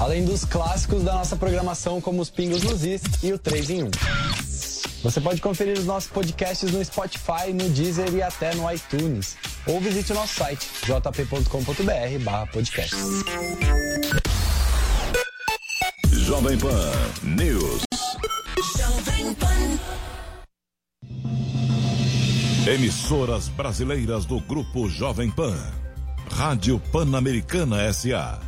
além dos clássicos da nossa programação, como os Pingos nos Is e o 3 em 1. Você pode conferir os nossos podcasts no Spotify, no Deezer e até no iTunes. Ou visite o nosso site jp.com.br podcast. Jovem Pan News. Jovem Pan. Emissoras brasileiras do Grupo Jovem Pan. Rádio Pan-Americana S.A.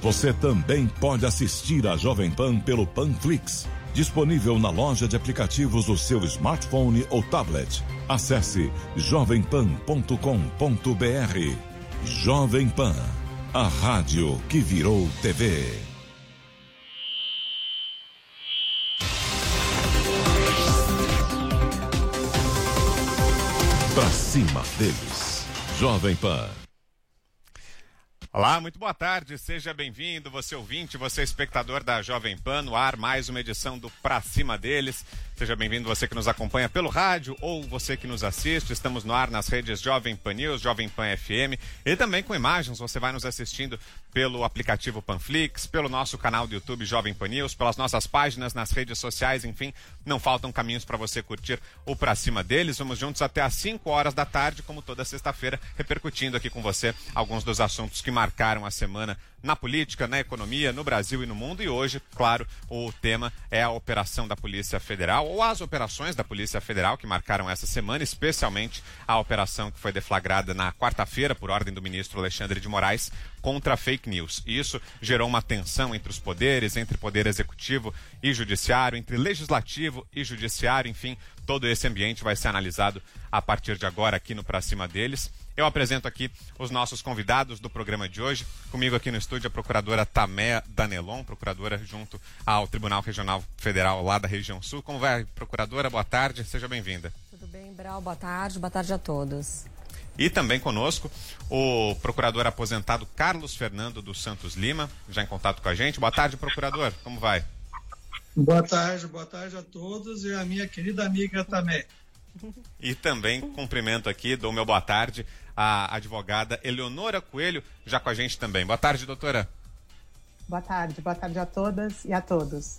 Você também pode assistir a Jovem Pan pelo Panflix, disponível na loja de aplicativos do seu smartphone ou tablet. Acesse jovempan.com.br. Jovem Pan, a rádio que virou TV. Pra cima deles. Jovem Pan. Olá, muito boa tarde, seja bem-vindo, você ouvinte, você espectador da Jovem Pan, no ar, mais uma edição do Pra Cima deles. Seja bem-vindo você que nos acompanha pelo rádio ou você que nos assiste. Estamos no ar nas redes Jovem Pan News, Jovem Pan FM e também com imagens. Você vai nos assistindo pelo aplicativo Panflix, pelo nosso canal do YouTube Jovem Pan News, pelas nossas páginas nas redes sociais, enfim, não faltam caminhos para você curtir o Pra Cima deles. Vamos juntos até às 5 horas da tarde, como toda sexta-feira, repercutindo aqui com você alguns dos assuntos que marcaram a semana na política, na economia, no Brasil e no mundo. E hoje, claro, o tema é a operação da Polícia Federal, ou as operações da Polícia Federal que marcaram essa semana, especialmente a operação que foi deflagrada na quarta-feira por ordem do ministro Alexandre de Moraes contra fake news. E isso gerou uma tensão entre os poderes, entre poder executivo e judiciário, entre legislativo e judiciário, enfim, todo esse ambiente vai ser analisado a partir de agora aqui no Pra Cima deles. Eu apresento aqui os nossos convidados do programa de hoje. Comigo aqui no estúdio a procuradora Tamé Danelon, procuradora junto ao Tribunal Regional Federal lá da região sul. Como vai, procuradora? Boa tarde, seja bem-vinda. Tudo bem, Brau? Boa tarde, boa tarde a todos. E também conosco o procurador aposentado Carlos Fernando dos Santos Lima, já em contato com a gente. Boa tarde, procurador. Como vai? Boa tarde, boa tarde a todos e a minha querida amiga Tamé. E também cumprimento aqui, dou meu boa tarde a advogada Eleonora Coelho, já com a gente também. Boa tarde, doutora. Boa tarde, boa tarde a todas e a todos.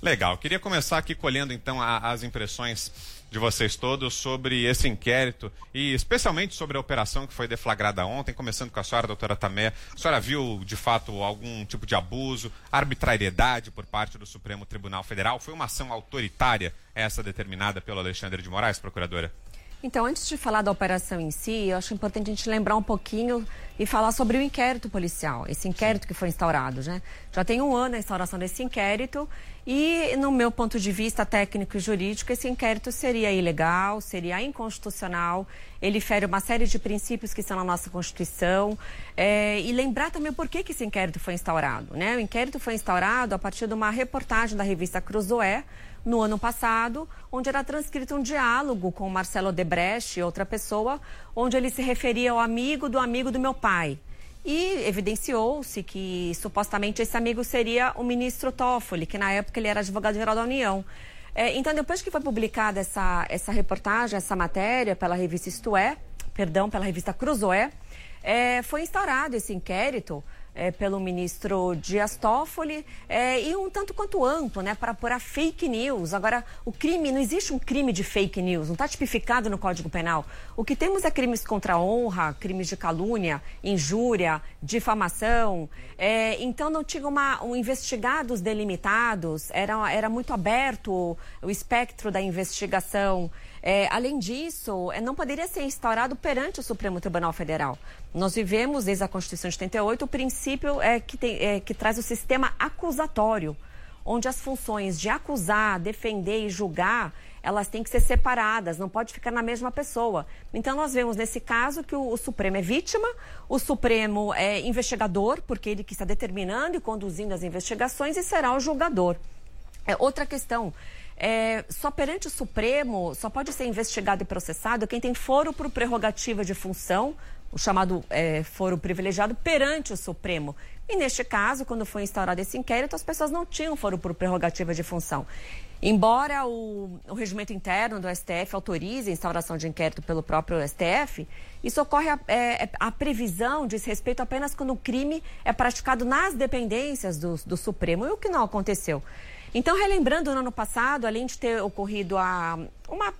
Legal, queria começar aqui colhendo então a, as impressões de vocês todos sobre esse inquérito e especialmente sobre a operação que foi deflagrada ontem, começando com a senhora, doutora Tamé. A senhora viu de fato algum tipo de abuso, arbitrariedade por parte do Supremo Tribunal Federal? Foi uma ação autoritária essa determinada pelo Alexandre de Moraes, procuradora? Então, antes de falar da operação em si, eu acho importante a gente lembrar um pouquinho e falar sobre o inquérito policial, esse inquérito que foi instaurado, né? Já tem um ano a instauração desse inquérito e, no meu ponto de vista técnico e jurídico, esse inquérito seria ilegal, seria inconstitucional, ele fere uma série de princípios que estão na nossa Constituição é, e lembrar também por que, que esse inquérito foi instaurado, né? O inquérito foi instaurado a partir de uma reportagem da revista Cruzoé, no ano passado, onde era transcrito um diálogo com Marcelo Debrecht e outra pessoa, onde ele se referia ao amigo do amigo do meu pai. E evidenciou-se que supostamente esse amigo seria o ministro Toffoli, que na época ele era advogado-geral da União. É, então, depois que foi publicada essa, essa reportagem, essa matéria pela revista Isto É, perdão, pela revista Cruzoé, é, foi instaurado esse inquérito é, pelo ministro Dias Toffoli é, e um tanto quanto amplo, né, para apurar fake news. Agora, o crime, não existe um crime de fake news, não está tipificado no Código Penal. O que temos é crimes contra a honra, crimes de calúnia, injúria, difamação. É, então, não tinha uma, um investigados delimitados, era, era muito aberto o espectro da investigação. É, além disso, é, não poderia ser instaurado perante o Supremo Tribunal Federal. Nós vivemos, desde a Constituição de 88, o princípio é, que, tem, é, que traz o sistema acusatório onde as funções de acusar, defender e julgar elas têm que ser separadas, não pode ficar na mesma pessoa. Então, nós vemos nesse caso que o, o, Supremo é vítima, o Supremo é investigador, porque ele que está determinando e conduzindo as investigações, e será o julgador. É, outra questão. É, só perante o Supremo só pode ser investigado e processado quem tem foro por prerrogativa de função, o chamado é, foro privilegiado, perante o Supremo. E neste caso, quando foi instaurado esse inquérito, as pessoas não tinham foro por prerrogativa de função. Embora o, o regimento interno do STF autorize a instauração de inquérito pelo próprio STF, isso ocorre a, é, é, a previsão diz respeito apenas quando o crime é praticado nas dependências do, do Supremo, e o que não aconteceu. Então, relembrando no ano passado, além de ter ocorrido a, uma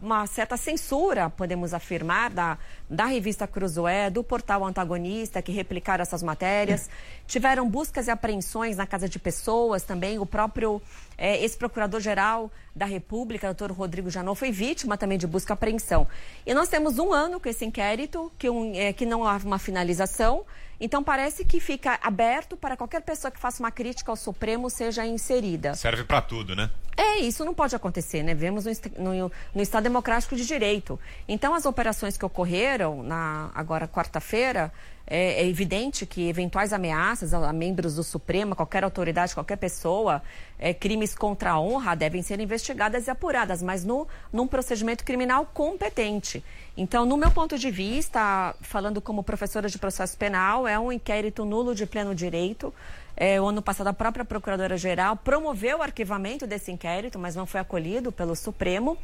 uma certa censura, podemos afirmar, da, da revista Cruzoé, do portal Antagonista, que replicaram essas matérias. Tiveram buscas e apreensões na casa de pessoas também. O próprio é, ex-procurador-geral da República, doutor Rodrigo Janot, foi vítima também de busca e apreensão. E nós temos um ano com esse inquérito, que, um, é, que não há uma finalização. Então, parece que fica aberto para qualquer pessoa que faça uma crítica ao Supremo seja inserida. Serve para tudo, né? É, isso não pode acontecer, né? Vemos no, no, no, Estado Democrático de Direito. Então, as operações que ocorreram na agora quarta-feira, é, é, evidente que eventuais ameaças a, membros do Supremo, qualquer autoridade, qualquer pessoa, é, crimes contra a honra devem ser investigadas e apuradas, mas no, num procedimento criminal competente. Então, no meu ponto de vista, falando como professora de processo penal, é um inquérito nulo de pleno direito. É, o ano passado, a própria Procuradora-Geral promoveu o arquivamento desse inquérito, mas não foi acolhido pelo Supremo.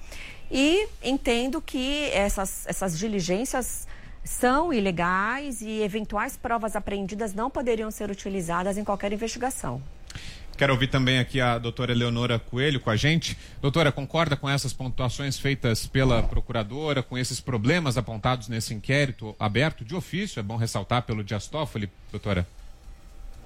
E entendo que essas, essas diligências são ilegais e eventuais provas apreendidas não poderiam ser utilizadas em qualquer investigação. Quero ouvir também aqui a doutora Eleonora Coelho com a gente. Doutora, concorda com essas pontuações feitas pela procuradora, com esses problemas apontados nesse inquérito aberto de ofício? É bom ressaltar pelo Dias Toffoli, doutora?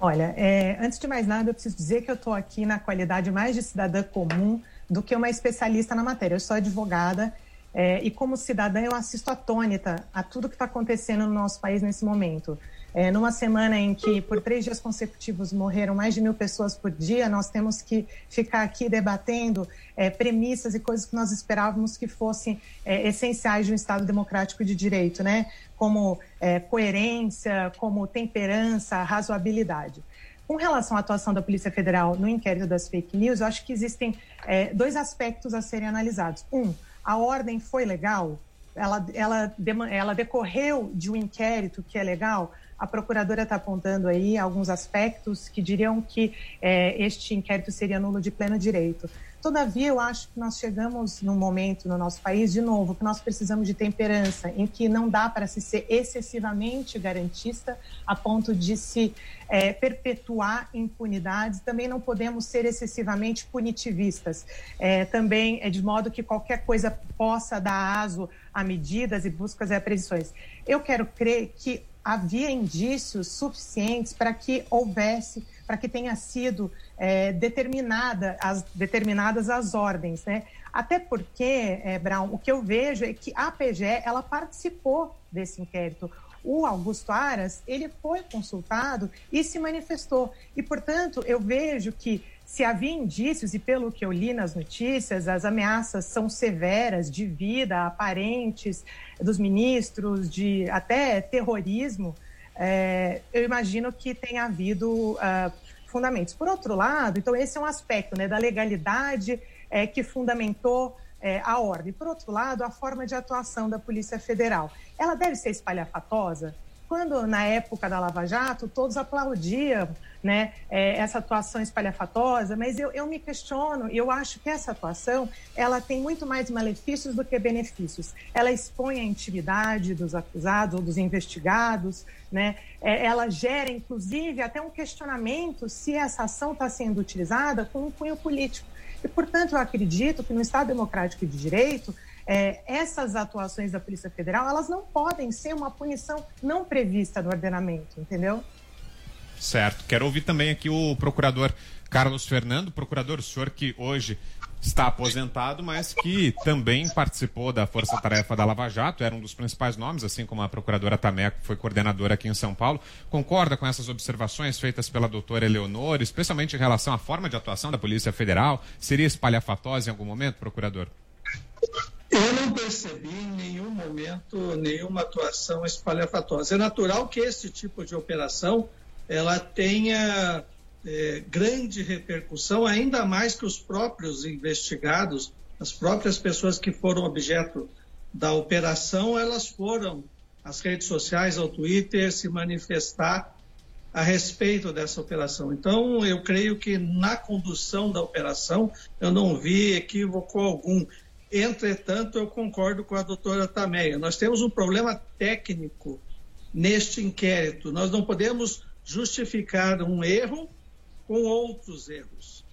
Olha, é, antes de mais nada, eu preciso dizer que eu estou aqui na qualidade mais de cidadã comum do que uma especialista na matéria. Eu sou advogada é, e, como cidadã, eu assisto atônita a tudo que está acontecendo no nosso país nesse momento. É, numa semana em que, por três dias consecutivos, morreram mais de mil pessoas por dia, nós temos que ficar aqui debatendo é, premissas e coisas que nós esperávamos que fossem é, essenciais de um Estado democrático de direito, né? Como é, coerência, como temperança, razoabilidade. Com relação à atuação da Polícia Federal no inquérito das fake news, eu acho que existem é, dois aspectos a serem analisados. Um, a ordem foi legal? Ela, ela, ela decorreu de um inquérito que é legal? A procuradora está apontando aí alguns aspectos que diriam que é, este inquérito seria nulo de pleno direito. Todavia, eu acho que nós chegamos num momento no nosso país, de novo, que nós precisamos de temperança, em que não dá para se ser excessivamente garantista a ponto de se é, perpetuar impunidades, também não podemos ser excessivamente punitivistas. É, também é de modo que qualquer coisa possa dar aso a medidas e buscas e apreensões. Eu quero crer que havia indícios suficientes para que houvesse, para que tenha sido é, determinada as, determinadas as ordens, né? Até porque, é, Brown, o que eu vejo é que a PGE, ela participou desse inquérito. O Augusto Aras, ele foi consultado e se manifestou. E, portanto, eu vejo que se havia indícios, e pelo que eu li nas notícias, as ameaças são severas de vida aparentes dos ministros, de até terrorismo, é, eu imagino que tenha havido uh, fundamentos. Por outro lado, então esse é um aspecto né, da legalidade é, que fundamentou é, a ordem. Por outro lado, a forma de atuação da Polícia Federal. Ela deve ser espalhafatosa? Quando, na época da Lava Jato, todos aplaudiam né, é, essa atuação espalhafatosa, mas eu, eu me questiono e eu acho que essa atuação ela tem muito mais malefícios do que benefícios. Ela expõe a intimidade dos acusados ou dos investigados, né, é, ela gera, inclusive, até um questionamento se essa ação está sendo utilizada com um cunho político. E, portanto, eu acredito que no Estado Democrático de Direito, é, essas atuações da Polícia Federal, elas não podem ser uma punição não prevista no ordenamento, entendeu? Certo. Quero ouvir também aqui o procurador Carlos Fernando, procurador, o senhor que hoje está aposentado, mas que também participou da Força Tarefa da Lava Jato, era um dos principais nomes, assim como a procuradora Tameco, foi coordenadora aqui em São Paulo. Concorda com essas observações feitas pela doutora Eleonora, especialmente em relação à forma de atuação da Polícia Federal? Seria espalhafatosa em algum momento, procurador? Eu não percebi em nenhum momento nenhuma atuação espalhafatosa. É natural que esse tipo de operação ela tenha é, grande repercussão, ainda mais que os próprios investigados, as próprias pessoas que foram objeto da operação, elas foram às redes sociais, ao Twitter, se manifestar a respeito dessa operação. Então, eu creio que na condução da operação eu não vi equívoco algum. Entretanto, eu concordo com a doutora Tameia. Nós temos um problema técnico neste inquérito. Nós não podemos justificar um erro com outros erros.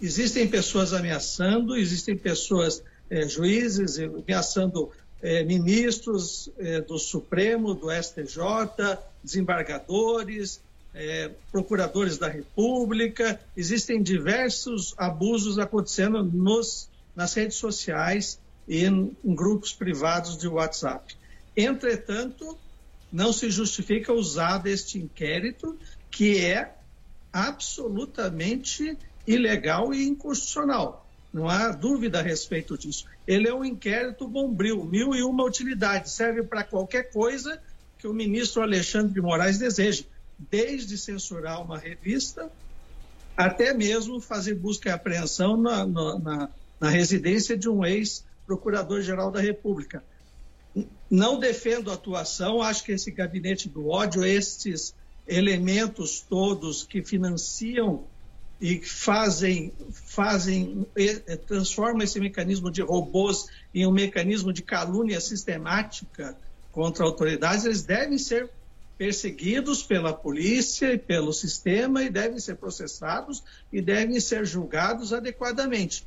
Existem pessoas ameaçando, existem pessoas, é, juízes, ameaçando é, ministros é, do Supremo, do STJ, desembargadores, procuradores da República. Existem diversos abusos acontecendo nos, nas redes sociais e em, grupos privados de WhatsApp. Entretanto, não se justifica usar deste inquérito, que é absolutamente ilegal e inconstitucional. Não há dúvida a respeito disso. Ele é um inquérito bombril, mil e uma utilidades, serve para qualquer coisa que o ministro Alexandre de Moraes deseje, desde censurar uma revista até mesmo fazer busca e apreensão na, na, na residência de um ex-procurador-geral da República. Não defendo a atuação, acho que esse gabinete do ódio, estes elementos todos que financiam e fazem, fazem transformam esse mecanismo de robôs em um mecanismo de calúnia sistemática contra autoridades, eles devem ser perseguidos pela polícia e pelo sistema e devem ser processados e devem ser julgados adequadamente.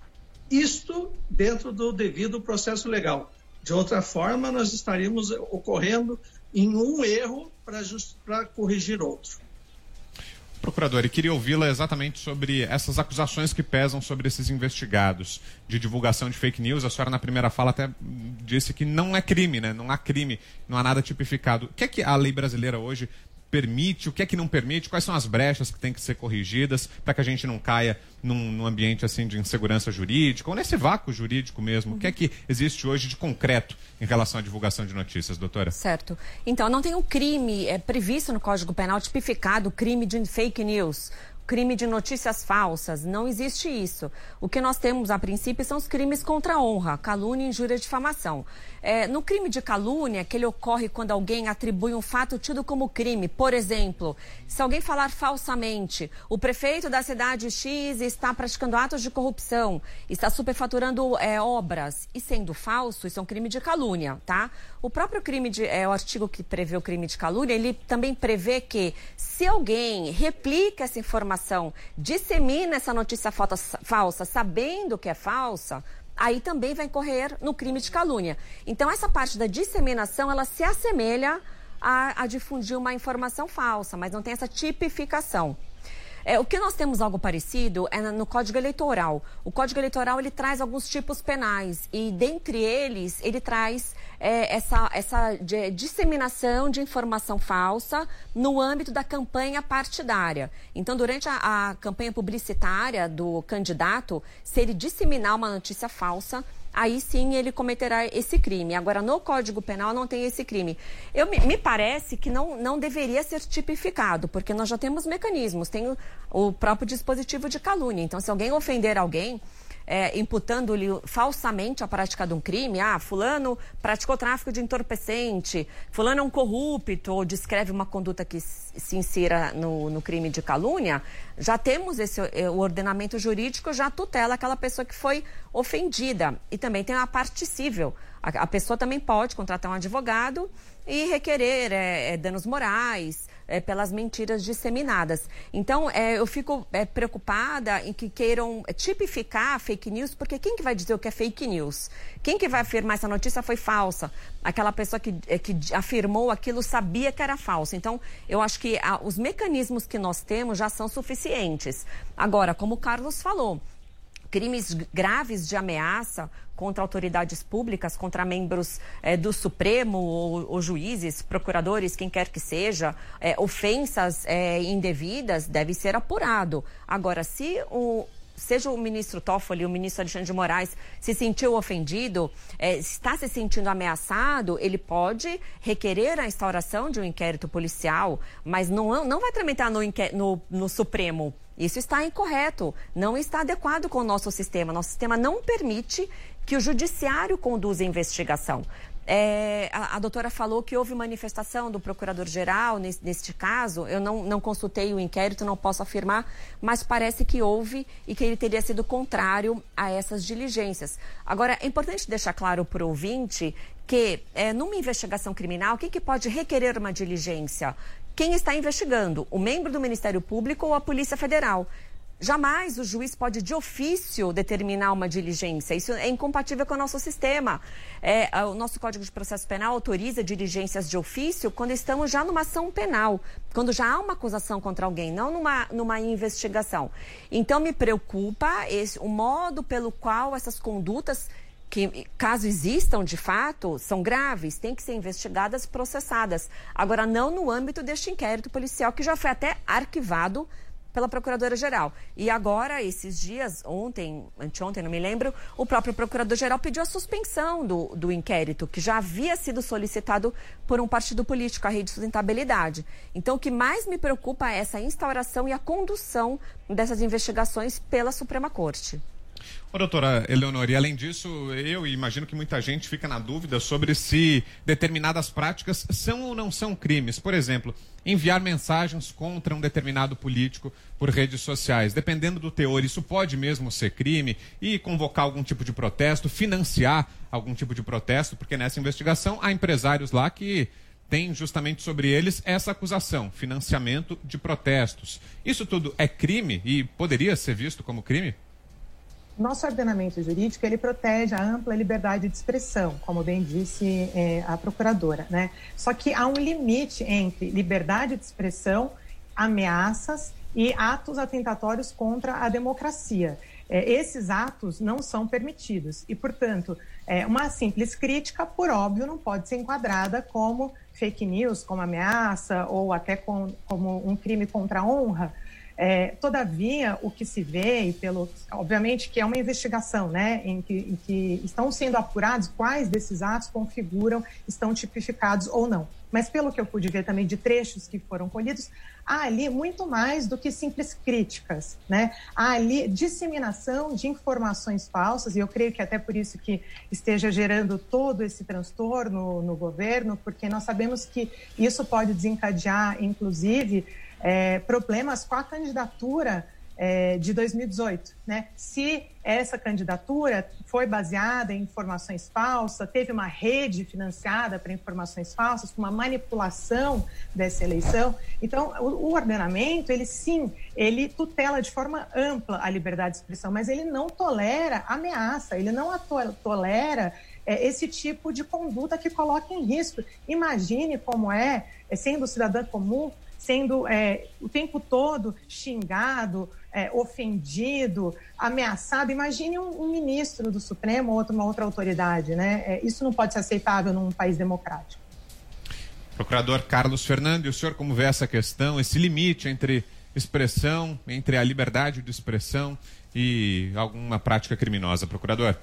Isto dentro do devido processo legal. De outra forma, nós estaríamos ocorrendo em um erro para corrigir outro. Procurador, e queria ouvi-la exatamente sobre essas acusações que pesam sobre esses investigados de divulgação de fake news. A senhora, na primeira fala, até disse que não é crime, né? Não há crime, não há nada tipificado. O que é que a lei brasileira hoje permite, o que é que não permite, quais são as brechas que têm que ser corrigidas para que a gente não caia num, num, ambiente assim de insegurança jurídica ou nesse vácuo jurídico mesmo. O que é que existe hoje de concreto em relação à divulgação de notícias, doutora? Certo. Então, não tem um crime é, previsto no Código Penal tipificado, crime de fake news crime de notícias falsas. Não existe isso. O que nós temos, a princípio, são os crimes contra a honra, calúnia, injúria e difamação. É, no crime de calúnia, que ele ocorre quando alguém atribui um fato tido como crime. Por exemplo, se alguém falar falsamente, o prefeito da cidade X está praticando atos de corrupção, está superfaturando é, obras, e sendo falso, isso é um crime de calúnia, tá? O próprio crime de, é, o artigo que prevê o crime de calúnia, ele também prevê que se alguém replica essa informação, dissemina essa notícia falsa, sabendo que é falsa, aí também vai incorrer no crime de calúnia. Então, essa parte da disseminação, ela se assemelha a, a difundir uma informação falsa, mas não tem essa tipificação. É, o que nós temos algo parecido é no Código Eleitoral. O Código Eleitoral ele traz alguns tipos penais e dentre eles ele traz é, essa, essa de, disseminação de informação falsa no âmbito da campanha partidária. Então, durante a, a campanha publicitária do candidato, se ele disseminar uma notícia falsa, aí sim ele cometerá esse crime. Agora, no Código Penal não tem esse crime. Eu, me parece que não, não deveria ser tipificado, porque nós já temos mecanismos, tem o, o próprio dispositivo de calúnia. Então, se alguém ofender alguém, é, imputando-lhe falsamente a prática de um crime. Ah, fulano praticou tráfico de entorpecente, fulano é um corrupto, ou descreve uma conduta que se insira no, no crime de calúnia. Já temos esse, é, o ordenamento jurídico, já tutela aquela pessoa que foi ofendida. E também tem a parte cível. A, a pessoa também pode contratar um advogado e requerer é, é, danos morais, é, pelas mentiras disseminadas. Então, é, eu fico é, preocupada em que queiram tipificar fake news, porque quem que vai dizer o que é fake news? Quem que vai afirmar essa notícia foi falsa? Aquela pessoa que, é, que afirmou aquilo sabia que era falso. Então, eu acho que a, os mecanismos que nós temos já são suficientes. Agora, como o Carlos falou, crimes graves de ameaça contra autoridades públicas, contra membros é, do Supremo, ou, ou, juízes, procuradores, quem quer que seja, é, ofensas é, indevidas, deve ser apurado. Agora, se o, seja o ministro Toffoli, o ministro Alexandre de Moraes, se sentiu ofendido, é, está se sentindo ameaçado, ele pode requerer a instauração de um inquérito policial, mas não, não vai tramitar no, no, no Supremo isso está incorreto, não está adequado com o nosso sistema. Nosso sistema não permite que o judiciário conduza a investigação. É, a, a, doutora falou que houve manifestação do procurador-geral nesse, neste caso. Eu não, não, consultei o inquérito, não posso afirmar, mas parece que houve e que ele teria sido contrário a essas diligências. Agora, é importante deixar claro para o ouvinte que, é, numa investigação criminal, quem que pode requerer uma diligência? quem está investigando, o membro do Ministério Público ou a Polícia Federal. Jamais o juiz pode, de ofício, determinar uma diligência. Isso é incompatível com o nosso sistema. É, o nosso Código de Processo Penal autoriza diligências de ofício quando estamos já numa ação penal, quando já há uma acusação contra alguém, não numa, numa investigação. Então, me preocupa esse, o modo pelo qual essas condutas que, caso existam de fato, são graves, têm que ser investigadas, processadas. Agora, não no âmbito deste inquérito policial, que já foi até arquivado pela Procuradora-Geral. E agora, esses dias, ontem, anteontem, não me lembro, o próprio Procurador-Geral pediu a suspensão do, do inquérito, que já havia sido solicitado por um partido político, a Rede de Sustentabilidade. Então, o que mais me preocupa é essa instauração e a condução dessas investigações pela Suprema Corte. Ô, doutora Eleonor, e além disso, eu imagino que muita gente fica na dúvida sobre se determinadas práticas são ou não são crimes. Por exemplo, enviar mensagens contra um determinado político por redes sociais. Dependendo do teor, isso pode mesmo ser crime e convocar algum tipo de protesto, financiar algum tipo de protesto, porque nessa investigação há empresários lá que têm justamente sobre eles essa acusação, financiamento de protestos. Isso tudo é crime e poderia ser visto como crime? Nosso ordenamento jurídico ele protege a ampla liberdade de expressão, como bem disse é, a procuradora, né? Só que há um limite entre liberdade de expressão, ameaças e atos atentatórios contra a democracia. É, esses atos não são permitidos e, portanto, é, uma simples crítica, por óbvio, não pode ser enquadrada como fake news, como ameaça ou até com, como um crime contra a honra. É, todavia, o que se vê, e pelo, obviamente que é uma investigação, né, em que, em que estão sendo apurados quais desses atos configuram, estão tipificados ou não. Mas pelo que eu pude ver também de trechos que foram colhidos, há ali muito mais do que simples críticas, né? Há ali disseminação de informações falsas, e eu creio que até por isso que esteja gerando todo esse transtorno no governo, porque nós sabemos que isso pode desencadear, inclusive, é, problemas com a candidatura é, de 2018. Né? Se essa candidatura foi baseada em informações falsas, teve uma rede financiada para informações falsas, uma manipulação dessa eleição. Então, o, o, ordenamento, ele sim, ele tutela de forma ampla a liberdade de expressão, mas ele não tolera ameaça, ele não tolera é, esse tipo de conduta que coloca em risco. Imagine como é, é sendo cidadã comum, sendo é, o tempo todo xingado, é, ofendido, ameaçado. Imagine um, um, ministro do Supremo ou outra, uma outra autoridade, né? É, isso não pode ser aceitável num país democrático. Procurador Carlos Fernando, e o senhor como vê essa questão, esse limite entre expressão, entre a liberdade de expressão e alguma prática criminosa, procurador?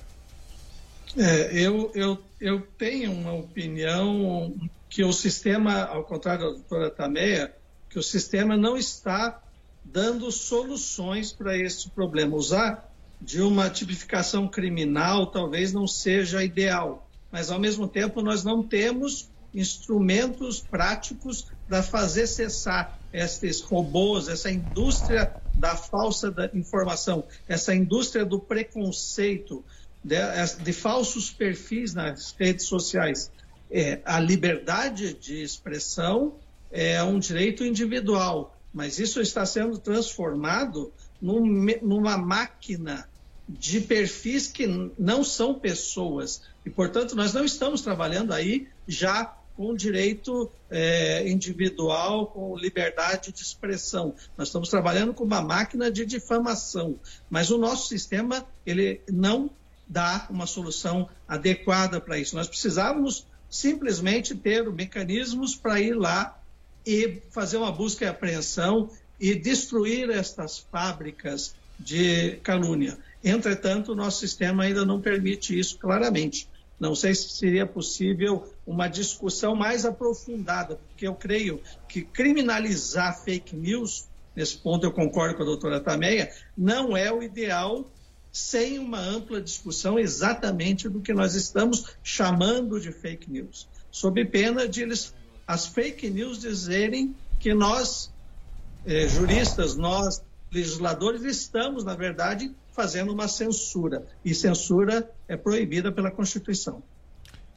É, eu, eu, eu tenho uma opinião que o sistema, ao contrário da doutora Tameia, que o sistema não está dando soluções para esse problema. Usar de uma tipificação criminal talvez não seja ideal, mas ao mesmo tempo nós não temos instrumentos práticos para fazer cessar esses robôs, essa indústria da falsa informação, essa indústria do preconceito, de, de falsos perfis nas redes sociais. É, a liberdade de expressão é um direito individual, mas isso está sendo transformado num, numa máquina de perfis que não são pessoas. E, portanto, nós não estamos trabalhando aí já com direito é, individual, com liberdade de expressão. Nós estamos trabalhando com uma máquina de difamação. Mas o nosso sistema ele não dá uma solução adequada para isso. Nós precisávamos simplesmente ter mecanismos para ir lá e fazer uma busca e apreensão e destruir estas fábricas de calúnia. Entretanto, o nosso sistema ainda não permite isso claramente. Não sei se seria possível uma discussão mais aprofundada, porque eu creio que criminalizar fake news, nesse ponto eu concordo com a doutora Tameia, não é o ideal sem uma ampla discussão exatamente do que nós estamos chamando de fake news, sob pena de eles, as fake news dizerem que nós, eh, juristas, nós, legisladores, estamos, na verdade, fazendo uma censura. E censura é proibida pela Constituição.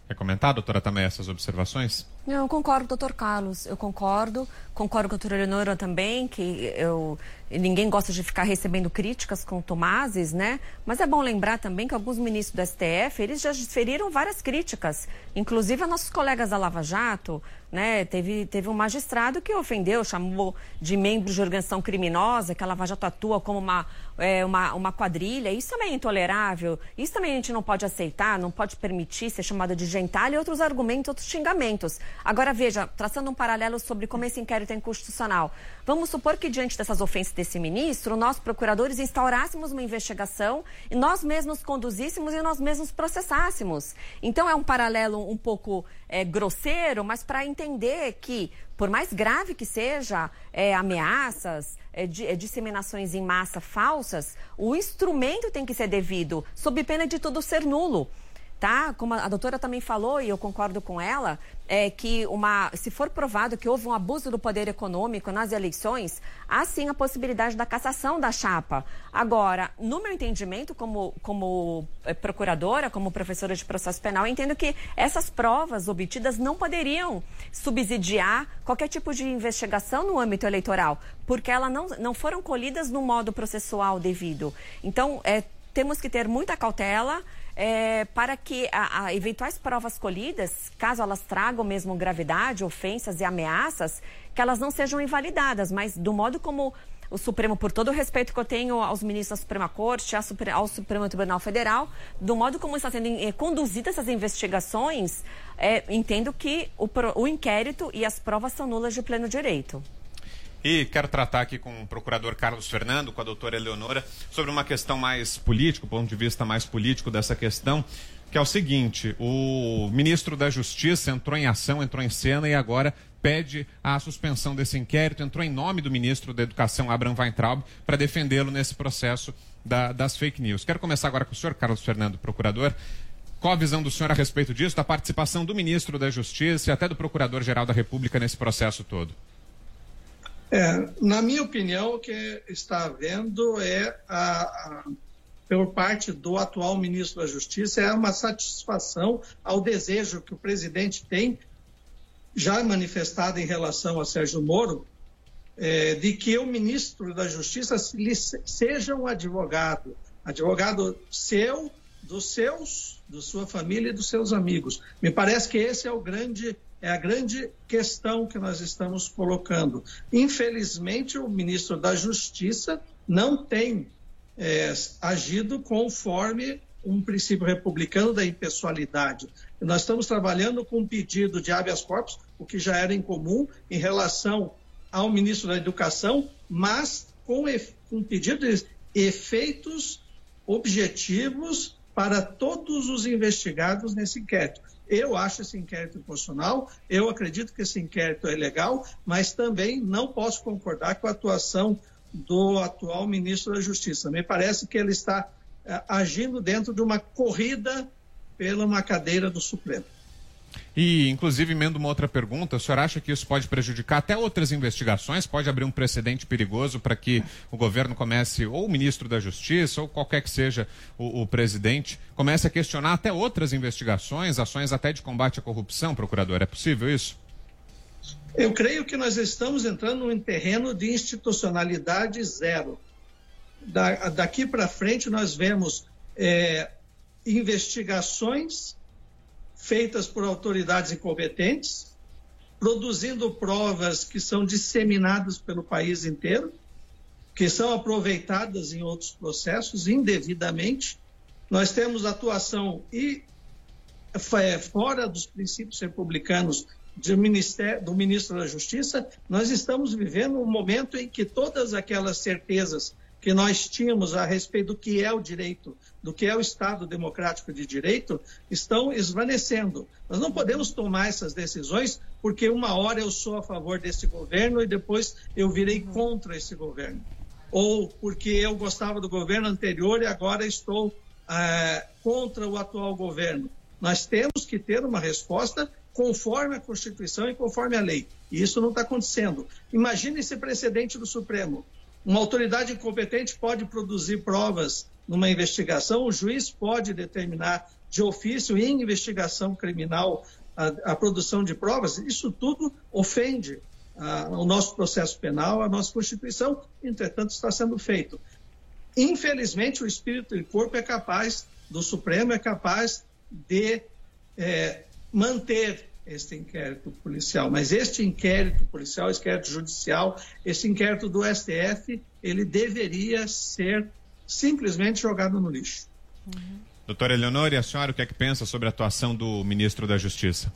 Quer comentar, doutora, também essas observações? Não, eu concordo, doutor Carlos. Eu concordo. Concordo com a doutora Eleonora também, que eu, ninguém gosta de ficar recebendo críticas com Tomazes, né? Mas é bom lembrar também que alguns ministros do STF, eles já feriram várias críticas, inclusive a nossos colegas da Lava Jato, né? Teve, teve um magistrado que ofendeu, chamou de membro de organização criminosa, que a Lava Jato atua como uma, é, uma, uma quadrilha. Isso também é intolerável, isso também a gente não pode aceitar, não pode permitir ser chamada de gentalha e outros argumentos, outros xingamentos. Agora, veja, traçando um paralelo sobre como esse inquérito é inconstitucional. Vamos supor que, diante dessas ofensas desse ministro, nós, procuradores, instaurássemos uma investigação e nós mesmos conduzíssemos e nós mesmos processássemos. Então, é um paralelo um pouco é, grosseiro, mas para entender que, por mais grave que seja é, ameaças, é, de, é, disseminações em massa falsas, o instrumento tem que ser devido, sob pena de tudo ser nulo tá? Como a doutora também falou, e eu concordo com ela, é que uma, se for provado que houve um abuso do poder econômico nas eleições, há sim a possibilidade da cassação da chapa. Agora, no meu entendimento, como, como é, procuradora, como professora de processo penal, entendo que essas provas obtidas não poderiam subsidiar qualquer tipo de investigação no âmbito eleitoral, porque elas não, não foram colhidas no modo processual devido. Então, é, temos que ter muita cautela é, para que a, a eventuais provas colhidas, caso elas tragam mesmo gravidade, ofensas e ameaças, que elas não sejam invalidadas, mas do modo como o Supremo, por todo o respeito que eu tenho aos ministros da Suprema Corte, ao Supremo Tribunal Federal, do modo como está sendo é, conduzidas essas investigações, é, entendo que o, o inquérito e as provas são nulas de pleno direito. E quero tratar aqui com o procurador Carlos Fernando, com a doutora Eleonora, sobre uma questão mais política, o ponto de vista mais político dessa questão, que é o seguinte: o ministro da Justiça entrou em ação, entrou em cena e agora pede a suspensão desse inquérito, entrou em nome do ministro da Educação, Abraham Weintraub, para defendê-lo nesse processo da, das fake news. Quero começar agora com o senhor, Carlos Fernando, procurador. Qual a visão do senhor a respeito disso, da participação do ministro da Justiça e até do procurador-geral da República nesse processo todo? É, na minha opinião, o que está havendo é, a, a, por parte do atual ministro da Justiça, é uma satisfação ao desejo que o presidente tem, já manifestado em relação a Sérgio Moro, é, de que o ministro da Justiça seja um advogado, advogado seu, dos seus, da sua família e dos seus amigos. Me parece que esse é o grande é a grande questão que nós estamos colocando. Infelizmente, o ministro da Justiça não tem é, agido conforme um princípio republicano da impessoalidade. Nós estamos trabalhando com um pedido de habeas corpus, o que já era incomum em relação ao ministro da Educação, mas com, um pedido de efeitos objetivos para todos os investigados nesse inquérito. Eu acho esse inquérito inconstitucional, eu acredito que esse inquérito é legal, mas também não posso concordar com a atuação do atual ministro da Justiça. Me parece que ele está eh, agindo dentro de uma corrida pela uma cadeira do Supremo. E, inclusive, emendo uma outra pergunta: o senhor acha que isso pode prejudicar até outras investigações? Pode abrir um precedente perigoso para que o governo comece, ou o ministro da Justiça, ou qualquer que seja o, o, presidente, comece a questionar até outras investigações, ações até de combate à corrupção, procurador? É possível isso? Eu creio que nós estamos entrando em terreno de institucionalidade zero. Da, daqui para frente, nós vemos é, investigações feitas por autoridades incompetentes, produzindo provas que são disseminadas pelo país inteiro, que são aproveitadas em outros processos indevidamente. Nós temos atuação e é, fora dos princípios republicanos do, ministério, do ministro da Justiça, nós estamos vivendo um momento em que todas aquelas certezas que nós tínhamos a respeito do que é o direito, do que é o Estado democrático de direito, estão esvanecendo. Nós não podemos tomar essas decisões porque uma hora eu sou a favor desse governo e depois eu virei contra esse governo. Ou porque eu gostava do governo anterior e agora estou é, contra o atual governo. Nós temos que ter uma resposta conforme a Constituição e conforme a lei. E isso não está acontecendo. Imagine esse precedente do Supremo. Uma autoridade incompetente pode produzir provas numa investigação, o juiz pode determinar de ofício em investigação criminal a, a produção de provas. Isso tudo ofende a, o nosso processo penal, a nossa Constituição, entretanto, está sendo feito. Infelizmente, o espírito e corpo é capaz, do Supremo é capaz de é, manter este inquérito policial. Mas este inquérito policial, esse inquérito judicial, esse inquérito do STF, ele deveria ser simplesmente jogado no lixo. Uhum. Doutora Eleonora, e a senhora o que é que pensa sobre a atuação do ministro da Justiça?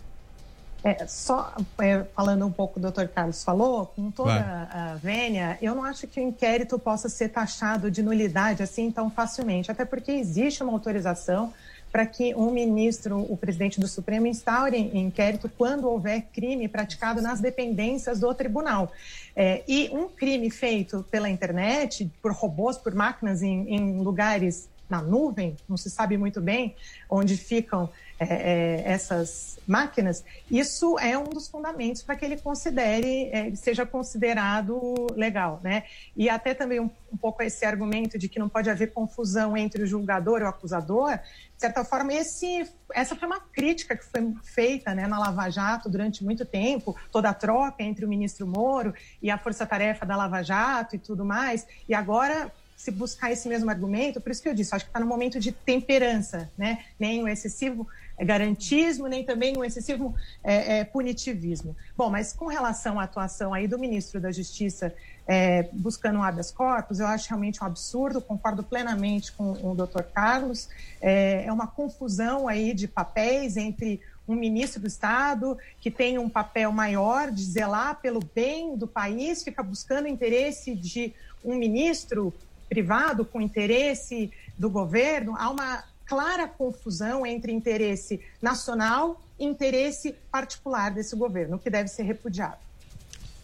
É, só é, falando um pouco, o doutor Carlos falou, com toda a vênia, eu não acho que o inquérito possa ser taxado de nulidade assim tão facilmente, até porque existe uma autorização para que um ministro, o presidente do Supremo, instaure inquérito quando houver crime praticado nas dependências do tribunal. É, e um crime feito pela internet, por robôs, por máquinas em, em lugares na nuvem, não se sabe muito bem onde ficam é, é, essas máquinas, isso é um dos fundamentos para que ele considere, é, seja considerado legal, né? E até também um, um, pouco esse argumento de que não pode haver confusão entre o julgador e o acusador, de certa forma, esse, essa foi uma crítica que foi feita né, na Lava Jato durante muito tempo, toda a troca entre o ministro Moro e a força-tarefa da Lava Jato e tudo mais, e agora se buscar esse mesmo argumento, por isso que eu disse, acho que está no momento de temperança, né? Nem o excessivo garantismo, nem também um excessivo é, é, punitivismo. Bom, mas com relação à atuação aí do ministro da Justiça é, buscando um habeas corpus, eu acho realmente um absurdo, concordo plenamente com o doutor Carlos, é, é uma confusão aí de papéis entre um ministro do Estado que tem um papel maior de zelar pelo bem do país, fica buscando o interesse de um ministro privado com interesse do governo, há uma clara confusão entre interesse nacional e interesse particular desse governo, que deve ser repudiado.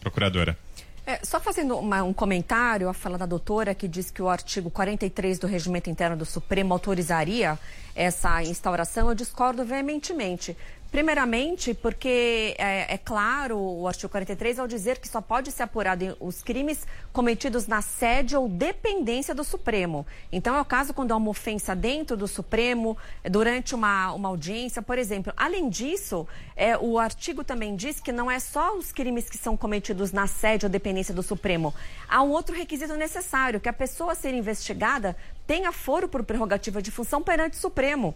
Procuradora. É, só fazendo uma, um comentário à fala da doutora, que diz que o artigo 43 do Regimento Interno do Supremo autorizaria essa instauração, eu discordo veementemente. Primeiramente, porque é, é, claro o artigo 43 ao dizer que só pode ser apurado os crimes cometidos na sede ou dependência do Supremo. Então, é o caso quando há uma ofensa dentro do Supremo, durante uma, uma audiência, por exemplo. Além disso, é, o artigo também diz que não é só os crimes que são cometidos na sede ou dependência do Supremo. Há um outro requisito necessário, que a pessoa a ser investigada tenha foro por prerrogativa de função perante o Supremo.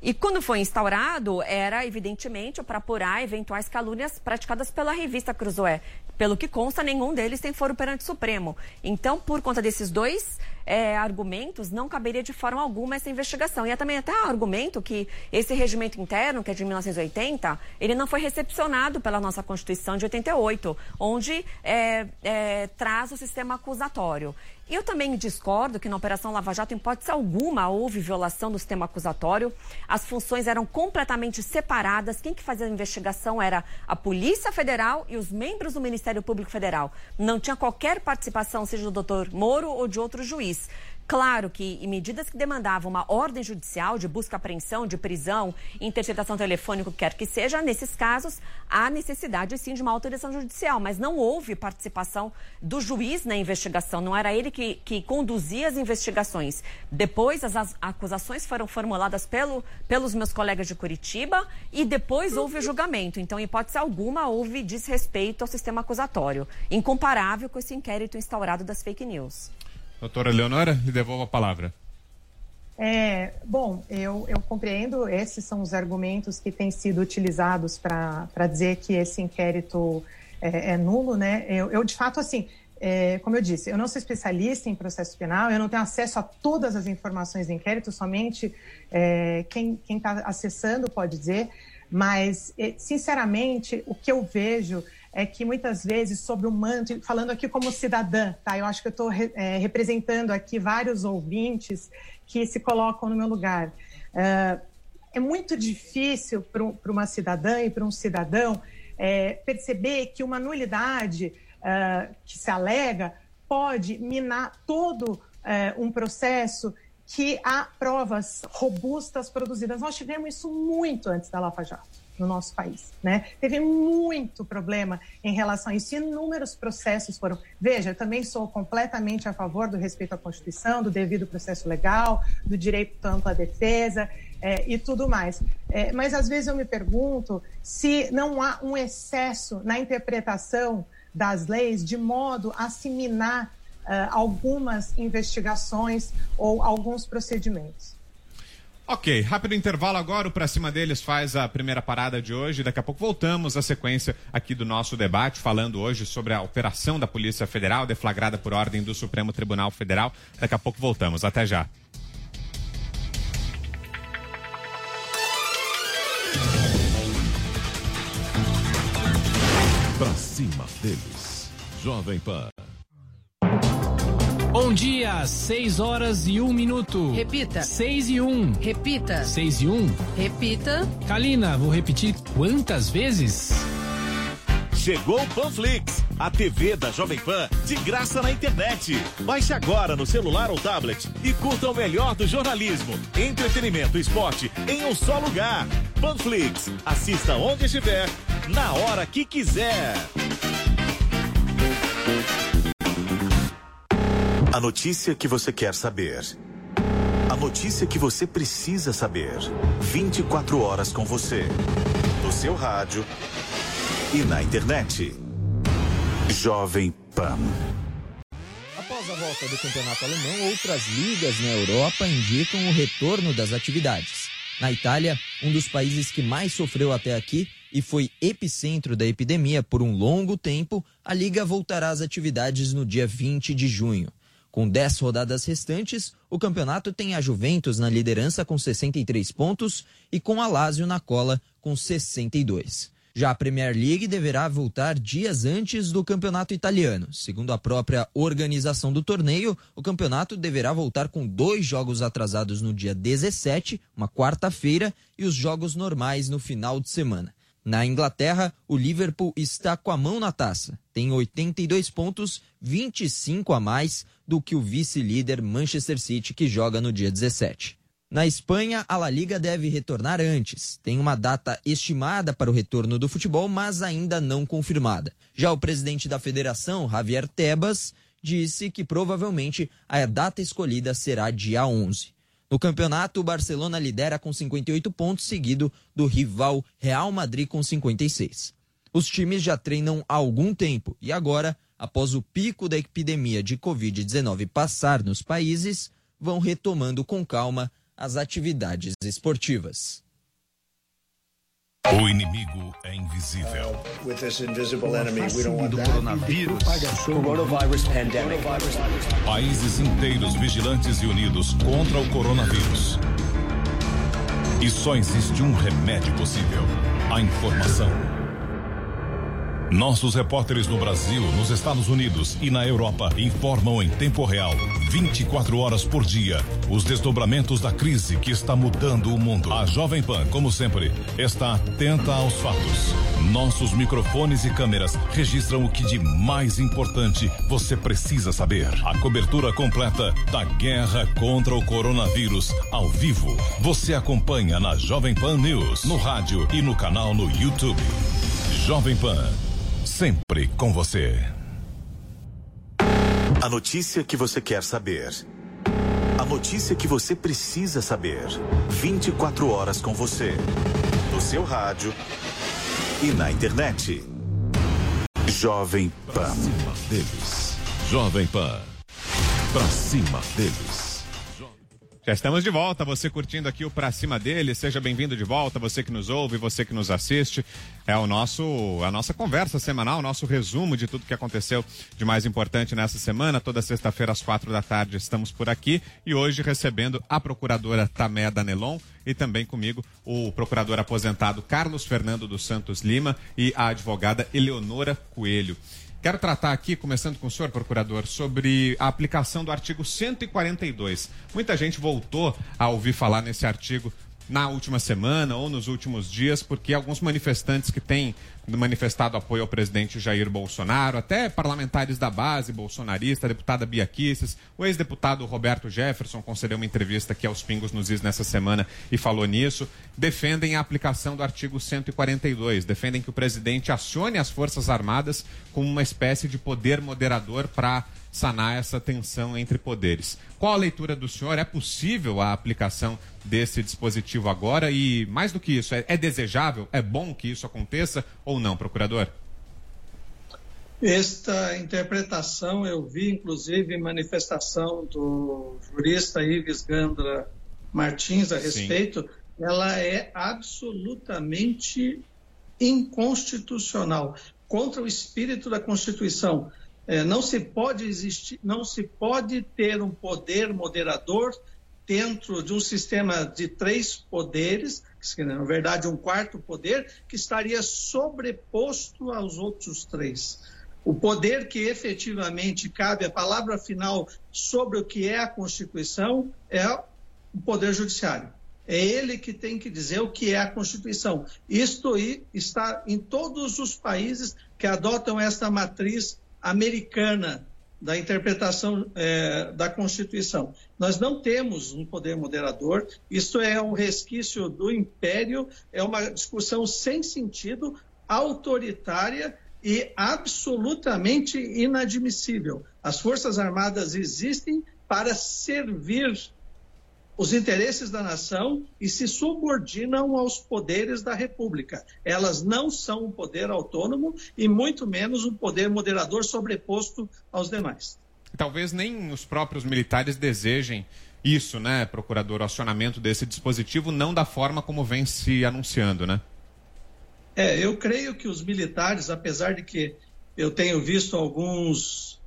E quando foi instaurado, era evidentemente para apurar eventuais calúnias praticadas pela revista Cruzoé. Pelo que consta, nenhum deles tem foro perante o Supremo. Então, por conta desses dois é, argumentos, não caberia de forma alguma essa investigação. E é também até argumento que esse regimento interno, que é de 1980, ele não foi recepcionado pela nossa Constituição de 88, onde é, é, traz o sistema acusatório. Eu também discordo que na Operação Lava Jato, em hipótese alguma, houve violação do sistema acusatório. As funções eram completamente separadas. Quem que fazia a investigação era a Polícia Federal e os membros do Ministério Público Federal. Não tinha qualquer participação, seja do doutor Moro ou de outro juiz. Claro que em medidas que demandavam uma ordem judicial de busca, apreensão, de prisão, interceptação telefônica, o que quer que seja, nesses casos há necessidade sim de uma autorização judicial, mas não houve participação do juiz na investigação, não era ele que, que conduzia as investigações. Depois as, as acusações foram formuladas pelo, pelos meus colegas de Curitiba e depois houve o julgamento. Então, em hipótese alguma, houve desrespeito ao sistema acusatório, incomparável com esse inquérito instaurado das fake news. Doutora Leonora, lhe devolvo a palavra. É, bom, eu, eu compreendo, esses são os argumentos que têm sido utilizados para dizer que esse inquérito é, é nulo, né? Eu, eu, de fato, assim, é, como eu disse, eu não sou especialista em processo penal, eu não tenho acesso a todas as informações do inquérito, somente é, quem está acessando pode dizer, mas, é, sinceramente, o que eu vejo é que muitas vezes sobre o manto, falando aqui como cidadã, tá? Eu acho que eu estou é, representando aqui vários ouvintes que se colocam no meu lugar. Uh, é muito difícil para uma cidadã e para um cidadão é, perceber que uma nulidade uh, que se alega pode minar todo uh, um processo que há provas robustas produzidas. Nós tivemos isso muito antes da Lava Jato no nosso país, né? Teve muito problema em relação a isso. Inúmeros processos foram. Veja, eu também sou completamente a favor do respeito à Constituição, do devido processo legal, do direito à defesa é, e tudo mais. É, mas às vezes eu me pergunto se não há um excesso na interpretação das leis de modo a assimilar uh, algumas investigações ou alguns procedimentos. Ok, rápido intervalo agora. O Pra Cima deles faz a primeira parada de hoje. Daqui a pouco voltamos à sequência aqui do nosso debate, falando hoje sobre a operação da Polícia Federal, deflagrada por ordem do Supremo Tribunal Federal. Daqui a pouco voltamos. Até já. Pra cima deles. Jovem Pan. Bom dia, 6 horas e 1 minuto. Repita. 6 e 1. Repita. 6 e 1. Repita. Kalina, vou repetir quantas vezes? Chegou o Panflix, a TV da Jovem Pan de graça na internet. Baixe agora no celular ou tablet e curta o melhor do jornalismo, entretenimento e esporte em um só lugar. Panflix, assista onde estiver, na hora que quiser. A notícia que você quer saber. A notícia que você precisa saber. 24 horas com você. No seu rádio e na internet. Jovem Pan. Após a volta do campeonato alemão, outras ligas na Europa indicam o retorno das atividades. Na Itália, um dos países que mais sofreu até aqui e foi epicentro da epidemia por um longo tempo, a liga voltará às atividades no dia 20 de junho. Com 10 rodadas restantes, o campeonato tem a Juventus na liderança com 63 pontos e com a Lazio na cola com 62. Já a Premier League deverá voltar dias antes do campeonato italiano. Segundo a própria organização do torneio, o campeonato deverá voltar com dois jogos atrasados no dia 17, uma quarta-feira, e os jogos normais no final de semana. Na Inglaterra, o Liverpool está com a mão na taça. Tem 82 pontos, 25 a mais do que o vice-líder Manchester City, que joga no dia 17. Na Espanha, a La Liga deve retornar antes. Tem uma data estimada para o retorno do futebol, mas ainda não confirmada. Já o presidente da federação, Javier Tebas, disse que provavelmente a data escolhida será dia 11. No campeonato, o Barcelona lidera com 58 pontos, seguido do rival Real Madrid com 56. Os times já treinam há algum tempo e agora, após o pico da epidemia de Covid-19 passar nos países, vão retomando com calma as atividades esportivas. O inimigo é invisível. do coronavírus. Coronavirus pandemic. Países inteiros vigilantes e unidos contra o coronavírus. E só existe um remédio possível: a informação. Nossos repórteres no Brasil, nos Estados Unidos e na Europa informam em tempo real, 24 horas por dia, os desdobramentos da crise que está mudando o mundo. A Jovem Pan, como sempre, está atenta aos fatos. Nossos microfones e câmeras registram o que de mais importante você precisa saber. A cobertura completa da guerra contra o coronavírus, ao vivo. Você acompanha na Jovem Pan News, no rádio e no canal no YouTube. Jovem Pan sempre com você. A notícia que você quer saber. A notícia que você precisa saber. 24 horas com você. No seu rádio e na internet. Jovem Pan. Deles. Jovem Pan. Pra cima deles. Já estamos de volta, você curtindo aqui o Pra Cima dele, seja bem-vindo de volta, você que nos ouve, você que nos assiste. É o nosso, a nossa conversa semanal, o nosso resumo de tudo que aconteceu de mais importante nessa semana. Toda sexta-feira às quatro da tarde estamos por aqui e hoje recebendo a procuradora Tamé Danelon e também comigo o procurador aposentado Carlos Fernando dos Santos Lima e a advogada Eleonora Coelho. Quero tratar aqui, começando com o senhor, procurador, sobre a aplicação do artigo 142. Muita gente voltou a ouvir falar nesse artigo na última semana ou nos últimos dias, porque alguns manifestantes que têm manifestado apoio ao presidente Jair Bolsonaro, até parlamentares da base bolsonarista, a deputada Bia o ex-deputado Roberto Jefferson concedeu uma entrevista aqui aos Pingos nos Is nessa semana e falou nisso, defendem a aplicação do artigo 142, defendem que o presidente acione as Forças Armadas como uma espécie de poder moderador para sanar essa tensão entre poderes. Qual a leitura do senhor? É possível a aplicação desse dispositivo agora? E, mais do que isso, é, é desejável? É bom que isso aconteça ou não, procurador? Esta interpretação eu vi, inclusive, em manifestação do jurista Ives Gandra Martins a respeito. Sim. Ela é absolutamente inconstitucional, contra o espírito da Constituição. É, não se pode existir, não se pode ter um poder moderador dentro de um sistema de três poderes, que na verdade um quarto poder, que estaria sobreposto aos outros três. O poder que efetivamente cabe, a palavra final sobre o que é a Constituição, é o Poder Judiciário. É ele que tem que dizer o que é a Constituição. Isto está em todos os países que adotam esta matriz americana da interpretação é, da Constituição. Nós não temos um poder moderador, isso é um resquício do império, é uma discussão sem sentido, autoritária e absolutamente inadmissível. As Forças Armadas existem para servir os interesses da nação e se subordinam aos poderes da República. Elas não são um poder autônomo e muito menos um poder moderador sobreposto aos demais. Talvez nem os próprios militares desejem isso, né, procurador, o acionamento desse dispositivo, não da forma como vem se anunciando, né? É, eu creio que os militares, apesar de que eu tenho visto alguns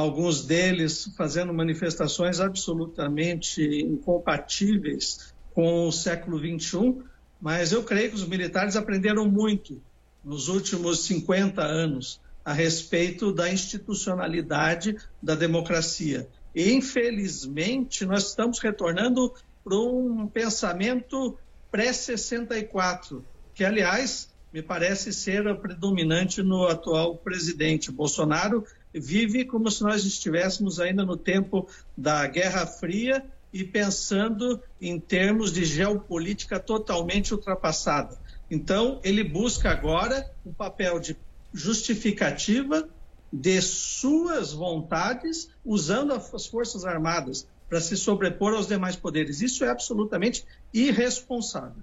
alguns deles fazendo manifestações absolutamente incompatíveis com o século XXI, mas eu creio que os militares aprenderam muito nos últimos 50 anos a respeito da institucionalidade da democracia. E, infelizmente, nós estamos retornando para um pensamento pré-64, que, aliás, me parece ser a predominante no atual presidente Bolsonaro, vive como se nós estivéssemos ainda no tempo da Guerra Fria e pensando em termos de geopolítica totalmente ultrapassada. Então, ele busca agora um papel de justificativa de suas vontades, usando as Forças Armadas para se sobrepor aos demais poderes. Isso é absolutamente irresponsável.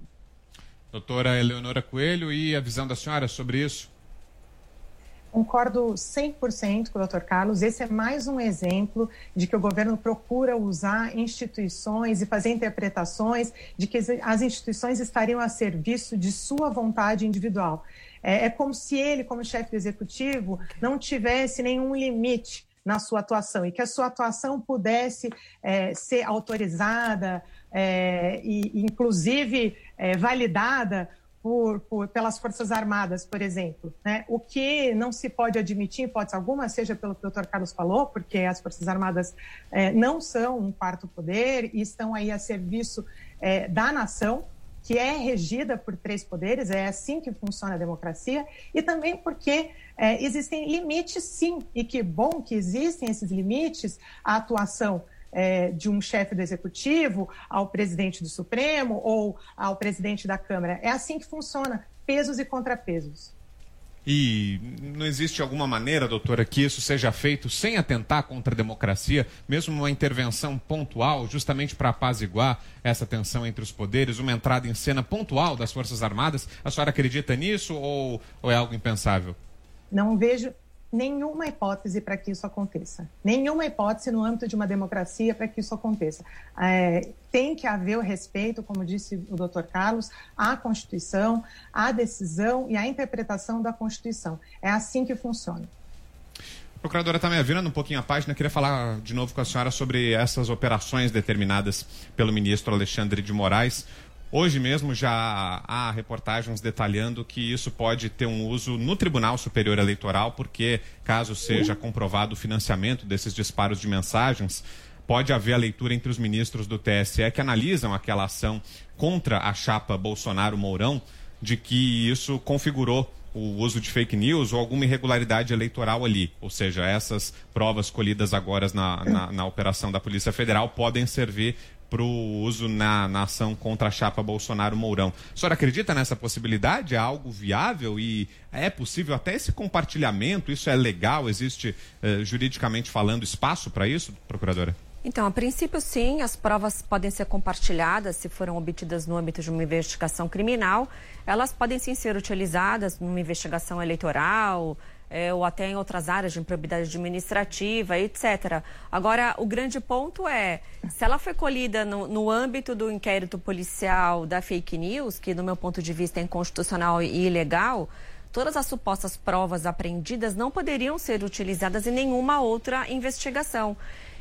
Doutora Eleonora Coelho, e a visão da senhora sobre isso? Concordo 100% com o Dr. Carlos. Esse é mais um exemplo de que o governo procura usar instituições e fazer interpretações de que as instituições estariam a serviço de sua vontade individual. É, é como se ele, como chefe do executivo, não tivesse nenhum limite na sua atuação e que a sua atuação pudesse é, ser autorizada é, e, inclusive, é, validada por, por, pelas Forças Armadas, por exemplo. Né? O que não se pode admitir, em hipótese alguma, seja pelo que o doutor Carlos falou, porque as Forças Armadas é, não são um quarto poder e estão aí a serviço é, da nação, que é regida por três poderes, é assim que funciona a democracia, e também porque é, existem limites, sim, e que bom que existem esses limites à atuação é, de um chefe do executivo ao presidente do Supremo ou ao presidente da Câmara. É assim que funciona, pesos e contrapesos. E não existe alguma maneira, doutora, que isso seja feito sem atentar contra a democracia, mesmo uma intervenção pontual, justamente para apaziguar essa tensão entre os poderes, uma entrada em cena pontual das Forças Armadas? A senhora acredita nisso ou, ou é algo impensável? Não vejo nenhuma hipótese para que isso aconteça. Nenhuma hipótese no âmbito de uma democracia para que isso aconteça. É, tem que haver o respeito, como disse o doutor Carlos, à Constituição, à decisão e à interpretação da Constituição. É assim que funciona. Procuradora, está me virando um pouquinho a página. Queria falar de novo com a senhora sobre essas operações determinadas pelo ministro Alexandre de Moraes. Hoje mesmo já há reportagens detalhando que isso pode ter um uso no Tribunal Superior Eleitoral, porque caso seja comprovado o financiamento desses disparos de mensagens, pode haver a leitura entre os ministros do TSE que analisam aquela ação contra a chapa Bolsonaro-Mourão de que isso configurou o uso de fake news ou alguma irregularidade eleitoral ali. Ou seja, essas provas colhidas agora na, na, na operação da Polícia Federal podem servir para o uso na, na, ação contra a chapa Bolsonaro-Mourão. A senhora acredita nessa possibilidade? É algo viável e é possível até esse compartilhamento? Isso é legal? Existe, eh, juridicamente falando, espaço para isso, procuradora? Então, a princípio, sim, as provas podem ser compartilhadas se foram obtidas no âmbito de uma investigação criminal. Elas podem sim ser utilizadas numa investigação eleitoral, é, ou até em outras áreas de improbidade administrativa, etc. Agora, o grande ponto é, se ela foi colhida no, no âmbito do inquérito policial da fake news, que no meu ponto de vista é inconstitucional e ilegal, todas as supostas provas apreendidas não poderiam ser utilizadas em nenhuma outra investigação.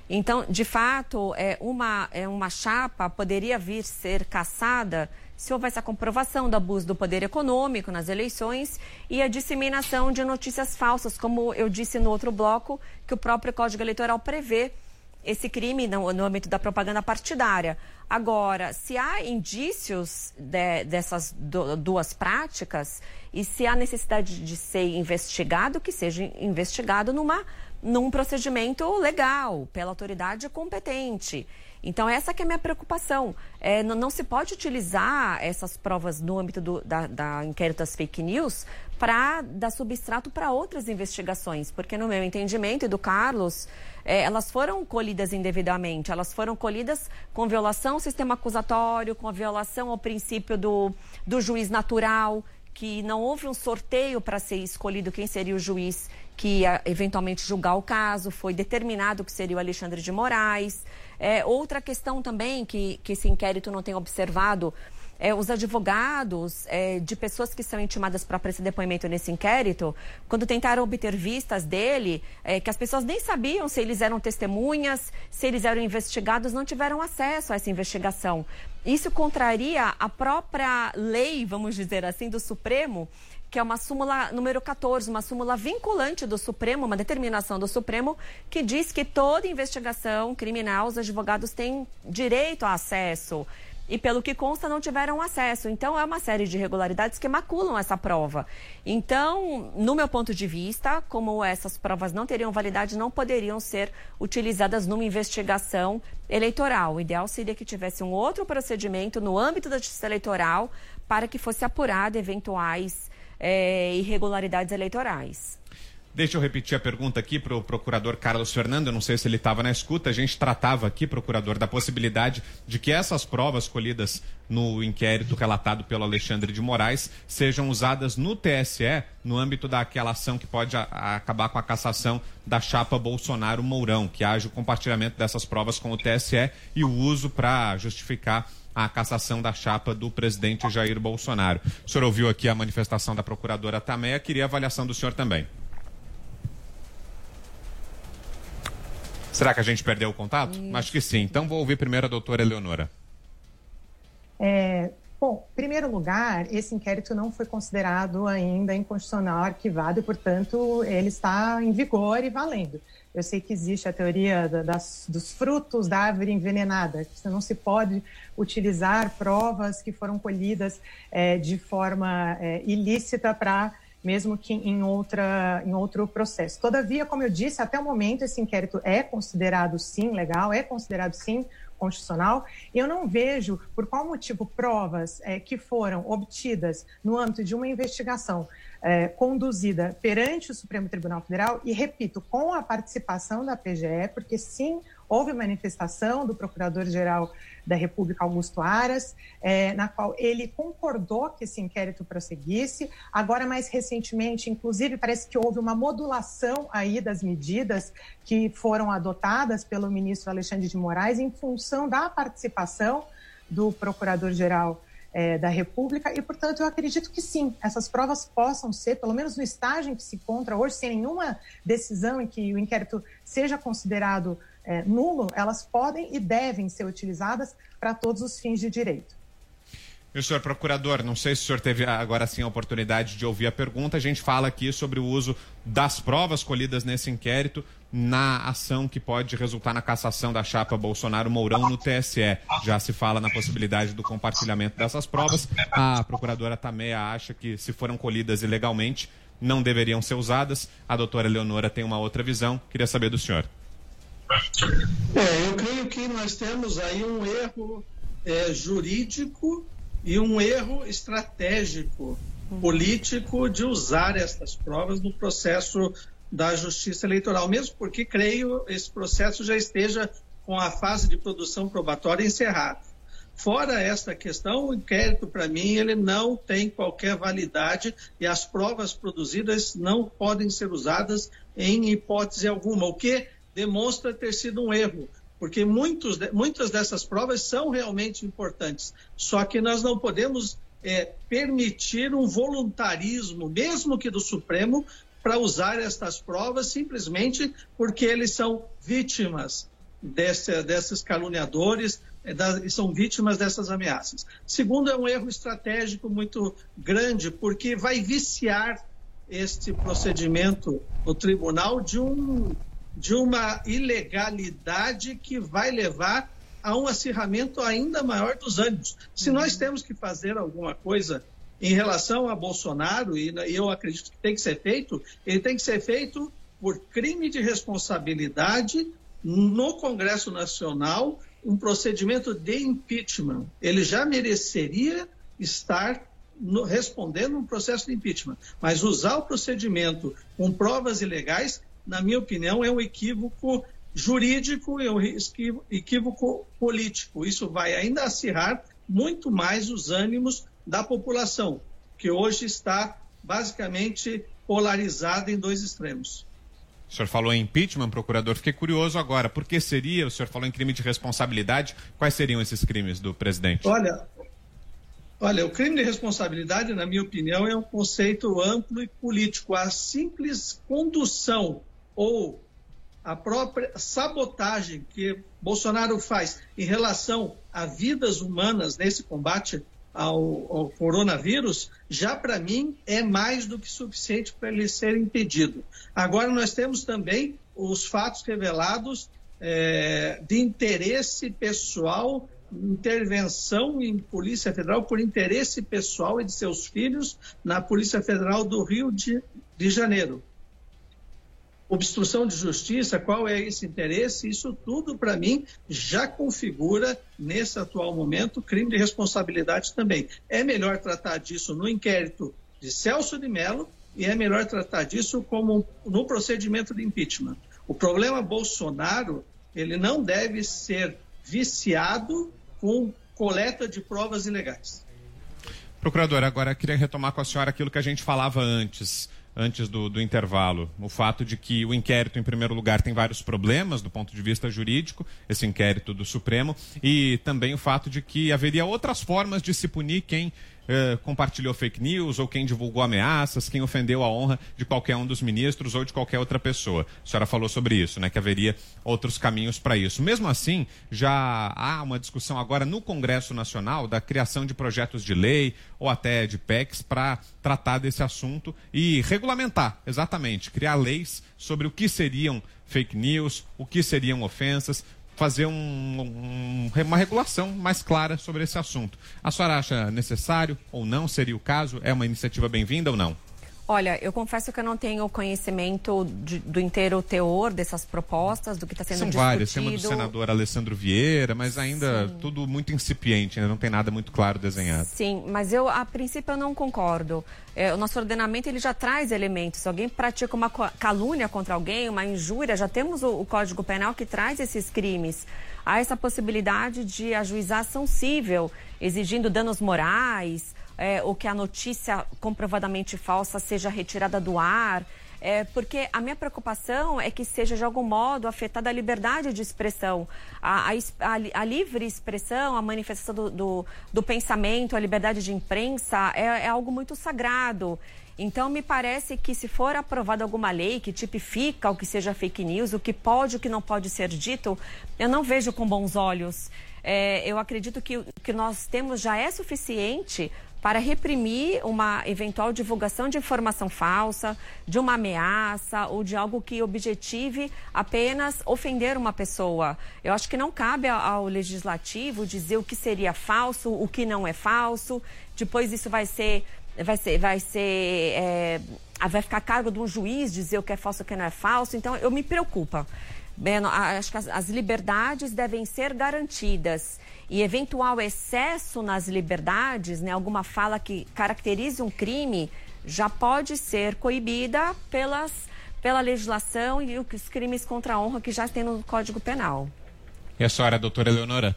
Então, de fato, é uma, é uma chapa poderia vir ser caçada se houvesse a comprovação do abuso do poder econômico nas eleições e a disseminação de notícias falsas, como eu disse no outro bloco, que o próprio Código Eleitoral prevê esse crime no, no âmbito da propaganda partidária. Agora, se há indícios de, dessas do, duas práticas e se há necessidade de ser investigado, que seja investigado numa, num procedimento legal, pela autoridade competente. Então, essa que é a minha preocupação. É, não, não, se pode utilizar essas provas no âmbito do, da, da inquérito das fake news para dar substrato para outras investigações, porque no meu entendimento e do Carlos, é, elas foram colhidas indevidamente, elas foram colhidas com violação ao sistema acusatório, com a violação ao princípio do, do juiz natural, que não houve um sorteio para ser escolhido quem seria o juiz que ia eventualmente julgar o caso, foi determinado que seria o Alexandre de Moraes. É, outra questão também que, que esse inquérito não tem observado é, os advogados é, de pessoas que são intimadas para prestar depoimento nesse inquérito, quando tentaram obter vistas dele, é, que as pessoas nem sabiam se eles eram testemunhas, se eles eram investigados, não tiveram acesso a essa investigação. Isso contraria a própria lei, vamos dizer assim, do Supremo, que é uma súmula número 14, uma súmula vinculante do Supremo, uma determinação do Supremo, que diz que toda investigação criminal os advogados têm direito a acesso. E pelo que consta, não tiveram acesso. Então, é uma série de irregularidades que maculam essa prova. Então, no meu ponto de vista, como essas provas não teriam validade, não poderiam ser utilizadas numa investigação eleitoral. O ideal seria que tivesse um outro procedimento no âmbito da justiça eleitoral para que fosse apurado eventuais é, irregularidades eleitorais. Deixa eu repetir a pergunta aqui para o procurador Carlos Fernando. Eu não sei se ele estava na escuta. A gente tratava aqui, procurador, da possibilidade de que essas provas colhidas no inquérito relatado pelo Alexandre de Moraes sejam usadas no TSE, no âmbito daquela ação que pode a, a acabar com a cassação da chapa Bolsonaro-Mourão, que haja o compartilhamento dessas provas com o TSE e o uso para justificar a cassação da chapa do presidente Jair Bolsonaro. O senhor ouviu aqui a manifestação da procuradora Tameia, queria a avaliação do senhor também. Será que a gente perdeu o contato? Isso. Acho que sim. Então vou ouvir primeiro a doutora Eleonora. É, Bom, em primeiro lugar, esse inquérito não foi considerado ainda inconstitucional, arquivado, e, portanto, ele está em vigor e valendo. Eu sei que existe a teoria das, dos frutos da árvore envenenada, que não se pode utilizar provas que foram colhidas é, de forma é, ilícita para mesmo que em, outra, em outro processo. Todavia, como eu disse, até o momento esse inquérito é considerado sim legal, é considerado sim constitucional. Eu não vejo por qual motivo provas é, que foram obtidas no âmbito de uma investigação é, conduzida perante o Supremo Tribunal Federal, e repito, com a participação da PGE, porque sim, houve manifestação do Procurador-Geral da República, Augusto Aras, é, na qual ele concordou que esse inquérito prosseguisse. Agora, mais recentemente, inclusive, parece que houve uma modulação aí das medidas que foram adotadas pelo ministro Alexandre de Moraes em função da participação do Procurador-Geral é, da República e, portanto, eu acredito que sim, essas provas possam ser, pelo menos no estágio em que se encontra hoje, sem nenhuma decisão em que o inquérito seja considerado é, nulo, elas podem e devem ser utilizadas para todos os fins de direito. E o senhor procurador, não sei se o senhor teve agora sim a oportunidade de ouvir a pergunta. A gente fala aqui sobre o uso das provas colhidas nesse inquérito na ação que pode resultar na cassação da chapa Bolsonaro-Mourão no TSE. Já se fala na possibilidade do compartilhamento dessas provas. A procuradora Tameia acha que, se foram colhidas ilegalmente, não deveriam ser usadas. A doutora Leonora tem uma outra visão. Queria saber do senhor. É, eu creio que nós temos aí um erro é, jurídico e um erro estratégico político de usar estas provas no processo da justiça eleitoral, mesmo porque creio esse processo já esteja com a fase de produção probatória encerrada. Fora esta questão, o inquérito, para mim, ele não tem qualquer validade e as provas produzidas não podem ser usadas em hipótese alguma, o que demonstra ter sido um erro, porque muitos, muitas dessas provas são realmente importantes. Só que nós não podemos é, permitir um voluntarismo, mesmo que do Supremo, para usar estas provas simplesmente porque eles são vítimas desse, desses caluniadores é, da, são vítimas dessas ameaças. Segundo, é um erro estratégico muito grande, porque vai viciar este procedimento no tribunal de um de uma ilegalidade que vai levar a um acirramento ainda maior dos ânimos. Se uhum. nós temos que fazer alguma coisa em relação a Bolsonaro, e eu acredito que tem que ser feito, ele tem que ser feito por crime de responsabilidade no Congresso Nacional, um procedimento de impeachment. Ele já mereceria estar no, respondendo um processo de impeachment, mas usar o procedimento com provas ilegais na minha opinião, é um equívoco jurídico e um equívoco político. Isso vai ainda acirrar muito mais os ânimos da população, que hoje está basicamente polarizada em dois extremos. O senhor falou em impeachment, procurador. Fiquei curioso agora. Por que seria? O senhor falou em crime de responsabilidade. Quais seriam esses crimes do presidente? Olha, olha, o crime de responsabilidade, na minha opinião, é um conceito amplo e político. A simples condução ou a própria sabotagem que Bolsonaro faz em relação a vidas humanas nesse combate ao, ao coronavírus, já para mim é mais do que suficiente para ele ser impedido. Agora, nós temos também os fatos revelados é, de interesse pessoal, intervenção em Polícia Federal por interesse pessoal e de seus filhos na Polícia Federal do Rio de, de Janeiro obstrução de justiça, qual é esse interesse, isso tudo, para mim, já configura, nesse atual momento, crime de responsabilidade também. É melhor tratar disso no inquérito de Celso de Mello e é melhor tratar disso como no procedimento de impeachment. O problema Bolsonaro, ele não deve ser viciado com coleta de provas ilegais. Procurador, agora queria retomar com a senhora aquilo que a gente falava antes antes do, do, intervalo. O fato de que o inquérito, em primeiro lugar, tem vários problemas do ponto de vista jurídico, esse inquérito do Supremo, e também o fato de que haveria outras formas de se punir quem eh, compartilhou fake news ou quem divulgou ameaças, quem ofendeu a honra de qualquer um dos ministros ou de qualquer outra pessoa. A senhora falou sobre isso, né? Que haveria outros caminhos para isso. Mesmo assim, já há uma discussão agora no Congresso Nacional da criação de projetos de lei ou até de PECs para tratar desse assunto e regulamentar, exatamente, criar leis sobre o que seriam fake news, o que seriam ofensas, fazer um, um, uma regulação mais clara sobre esse assunto. A senhora acha necessário ou não? Seria o caso? É uma iniciativa bem-vinda ou não? Olha, eu confesso que eu não tenho conhecimento de, do inteiro teor dessas propostas, do que está sendo São discutido. várias, tem uma do senador Alessandro Vieira, mas ainda Sim. tudo muito incipiente, né? não tem nada muito claro desenhado. Sim, mas eu, a princípio, eu não concordo. É, o nosso ordenamento ele já traz elementos. Se alguém pratica uma calúnia contra alguém, uma injúria, já temos o, o Código Penal que traz esses crimes. Há essa possibilidade de ajuizar ação cível, exigindo danos morais, é, ou que a notícia comprovadamente falsa seja retirada do ar. É, porque a minha preocupação é que seja de algum modo afetada a liberdade de expressão, a, a, a, livre expressão, a manifestação do, do, do, pensamento, a liberdade de imprensa é, é algo muito sagrado. Então, me parece que se for aprovada alguma lei que tipifica o que seja fake news, o que pode e o que não pode ser dito, eu não vejo com bons olhos. É, eu acredito que o que nós temos já é suficiente para reprimir uma eventual divulgação de informação falsa, de uma ameaça ou de algo que objetive apenas ofender uma pessoa. Eu acho que não cabe ao legislativo dizer o que seria falso, o que não é falso. Depois isso vai ser, vai ser, vai ser, é, vai ficar a cargo de um juiz dizer o que é falso, o que não é falso. Então eu me preocupa. Bem, acho que as, as liberdades devem ser garantidas e eventual excesso nas liberdades, né, alguma fala que caracterize um crime, já pode ser coibida pelas, pela legislação e os crimes contra a honra que já tem no Código Penal. E a senhora, doutora Eleonora?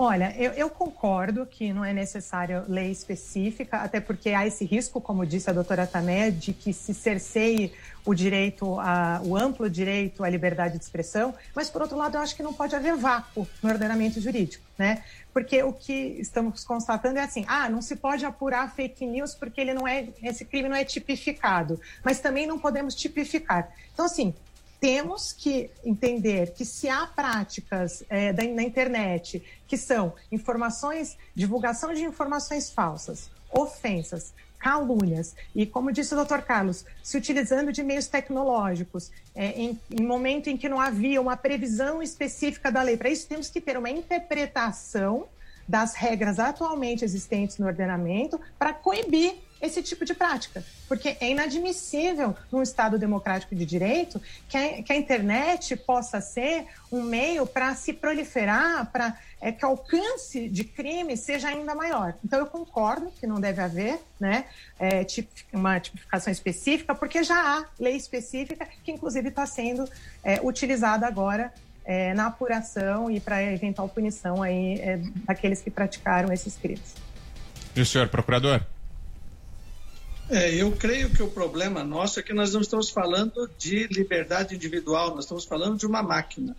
Olha, eu, eu, concordo que não é necessário lei específica, até porque há esse risco, como disse a doutora Tamé, de que se cerceie o direito, a, o amplo direito à liberdade de expressão, mas, por outro lado, eu acho que não pode haver vácuo no ordenamento jurídico, né? Porque o que estamos constatando é assim, ah, não se pode apurar fake news porque ele não é, esse crime não é tipificado, mas também não podemos tipificar. Então, assim, temos que entender que se há práticas é, da, na internet que são informações, divulgação de informações falsas, ofensas, calúnias, e como disse o doutor Carlos, se utilizando de meios tecnológicos, é, em, em momento em que não havia uma previsão específica da lei. Para isso, temos que ter uma interpretação das regras atualmente existentes no ordenamento para coibir esse tipo de prática. Porque é inadmissível, num Estado democrático de direito, que a, que a internet possa ser um meio para se proliferar, para é, que o alcance de crime seja ainda maior. Então, eu concordo que não deve haver né, é, uma tipificação específica, porque já há lei específica que, inclusive, está sendo é, utilizada agora é, na apuração e para eventual punição aí, é, daqueles que praticaram esses crimes. E o senhor procurador? É, eu creio que o problema nosso é que nós não estamos falando de liberdade individual, nós estamos falando de uma máquina,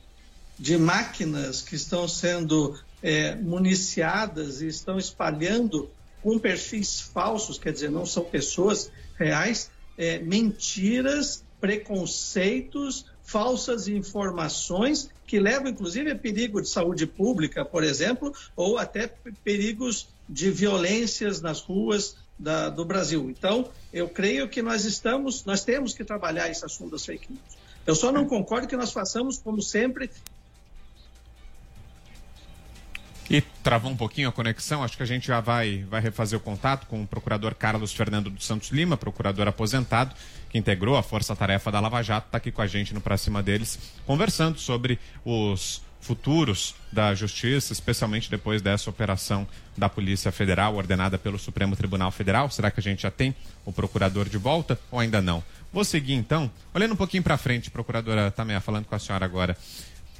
de máquinas que estão sendo é, municiadas e estão espalhando com perfis falsos, quer dizer, não são pessoas reais, é, mentiras, preconceitos, falsas informações que levam, inclusive, a perigo de saúde pública, por exemplo, ou até perigos de violências nas ruas, da, do Brasil. Então, eu creio que nós estamos, nós temos que trabalhar esse assunto das fake news. Eu só não concordo que nós façamos, como sempre. E travou um pouquinho a conexão, acho que a gente já vai, vai refazer o contato com o procurador Carlos Fernando dos Santos Lima, procurador aposentado, que integrou a força-tarefa da Lava Jato, está aqui com a gente no Pra Cima deles, conversando sobre os futuros da Justiça, especialmente depois dessa operação da Polícia Federal ordenada pelo Supremo Tribunal Federal? Será que a gente já tem o procurador de volta ou ainda não? Vou seguir então, olhando um pouquinho para frente, procuradora Tamé, falando com a senhora agora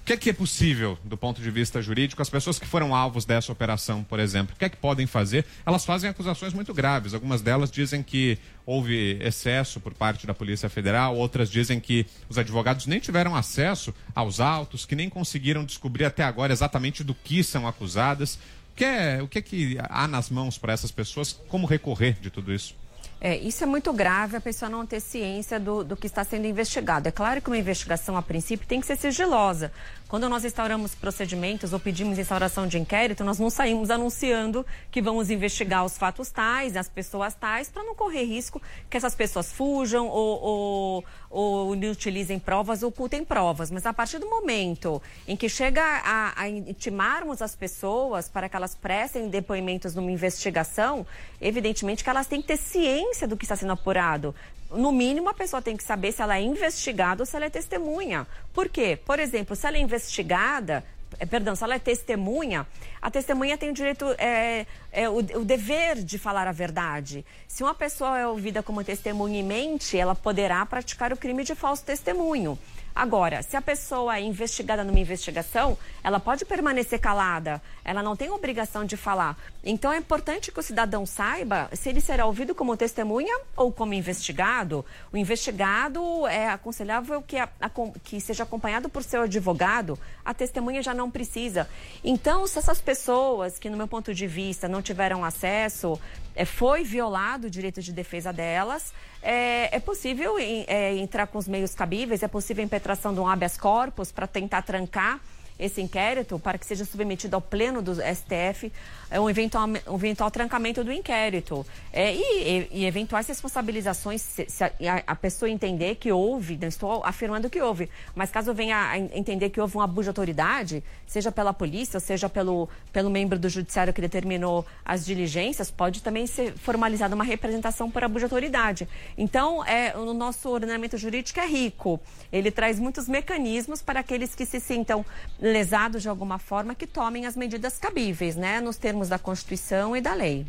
que é que é possível do ponto de vista jurídico? As pessoas que foram alvos dessa operação, por exemplo, o que é que podem fazer? Elas fazem acusações muito graves. Algumas delas dizem que houve excesso por parte da Polícia Federal, outras dizem que os advogados nem tiveram acesso aos autos, que nem conseguiram descobrir até agora exatamente do que são acusadas. O que é, o que, é que há nas mãos para essas pessoas? Como recorrer de tudo isso? É, isso é muito grave a pessoa não ter ciência do, do que está sendo investigado. É claro que uma investigação, a princípio, tem que ser sigilosa. Quando nós instauramos procedimentos ou pedimos instauração de inquérito, nós não saímos anunciando que vamos investigar os fatos tais, as pessoas tais, para não correr risco que essas pessoas fujam ou, ou, ou utilizem provas ocultem provas. Mas a partir do momento em que chega a, a intimarmos as pessoas para que elas prestem depoimentos numa investigação, evidentemente que elas têm que ter ciência do que está sendo apurado no mínimo, a pessoa tem que saber se ela é investigada ou se ela é testemunha. Por quê? Por exemplo, se ela é investigada, é, perdão, se ela é testemunha, a testemunha tem o direito, é, é o, o, dever de falar a verdade. Se uma pessoa é ouvida como testemunha e mente, ela poderá praticar o crime de falso testemunho. Agora, se a pessoa é investigada numa investigação, ela pode permanecer calada, ela não tem obrigação de falar. Então é importante que o cidadão saiba se ele será ouvido como testemunha ou como investigado. O investigado é aconselhável que, a, a, que seja acompanhado por seu advogado, a testemunha já não precisa. Então, se essas pessoas que, no meu ponto de vista, não tiveram acesso, é, foi violado o direito de defesa delas, é, é possível é, entrar com os meios cabíveis, é possível a impetração de um habeas corpus para tentar trancar esse inquérito para que seja submetido ao pleno do STF é, um, eventual, um eventual trancamento do inquérito. É, e, e, e, eventuais responsabilizações, se, se a, a, pessoa entender que houve, não estou afirmando que houve, mas caso venha a entender que houve um abuso de autoridade, seja pela polícia, seja pelo, pelo membro do judiciário que determinou as diligências, pode também ser formalizada uma representação por abuso de autoridade. Então, é, o nosso ordenamento jurídico é rico. Ele traz muitos mecanismos para aqueles que se sintam lesados de alguma forma, que tomem as medidas cabíveis, né, nos termos da Constituição e da lei.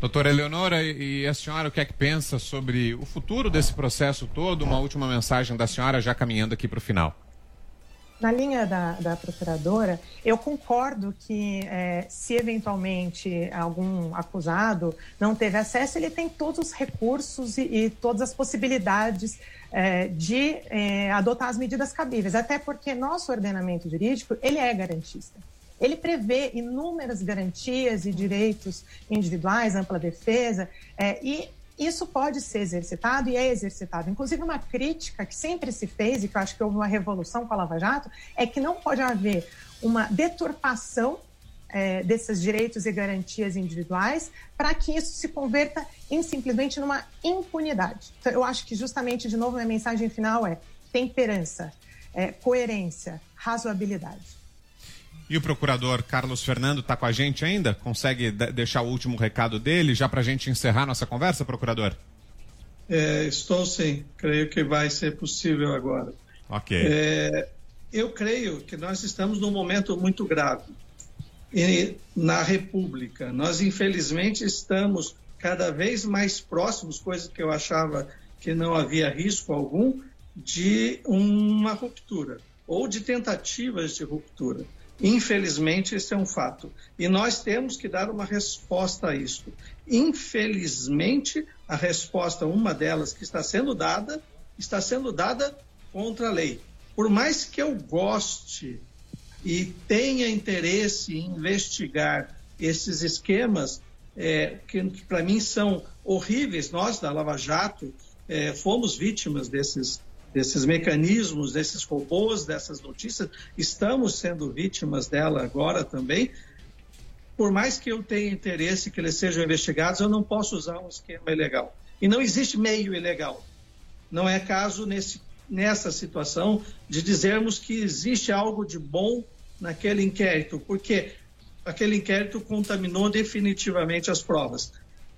Doutora Eleonora, e a senhora o que é que pensa sobre o futuro desse processo todo? Uma última mensagem da senhora já caminhando aqui para o final. Na linha da, da procuradora, eu concordo que é, se eventualmente algum acusado não teve acesso, ele tem todos os recursos e, e todas as possibilidades é, de é, adotar as medidas cabíveis, até porque nosso ordenamento jurídico ele é garantista. Ele prevê inúmeras garantias e direitos individuais, ampla defesa, é, e isso pode ser exercitado e é exercitado. Inclusive, uma crítica que sempre se fez, e que eu acho que houve uma revolução com a Lava Jato, é que não pode haver uma deturpação é, desses direitos e garantias individuais para que isso se converta em simplesmente numa impunidade. Então, eu acho que justamente, de novo, minha mensagem final é temperança, é, coerência, razoabilidade. E o procurador Carlos Fernando está com a gente ainda? Consegue deixar o último recado dele já para a gente encerrar nossa conversa, procurador? É, estou sim, creio que vai ser possível agora. Ok. É, eu creio que nós estamos num momento muito grave e, na República. Nós, infelizmente, estamos cada vez mais próximos, coisa que eu achava que não havia risco algum, de uma ruptura ou de tentativas de ruptura. Infelizmente, esse é um fato. E nós temos que dar uma resposta a isso. Infelizmente, a resposta, uma delas que está sendo dada, está sendo dada contra a lei. Por mais que eu goste e tenha interesse em investigar esses esquemas, é, que, para mim são horríveis, nós da Lava Jato é, fomos vítimas desses desses mecanismos, desses robôs, dessas notícias, estamos sendo vítimas dela agora também. Por mais que eu tenha interesse que eles sejam investigados, eu não posso usar um esquema ilegal. E não existe meio ilegal. Não é caso nesse, nessa situação de dizermos que existe algo de bom naquele inquérito, porque aquele inquérito contaminou definitivamente as provas.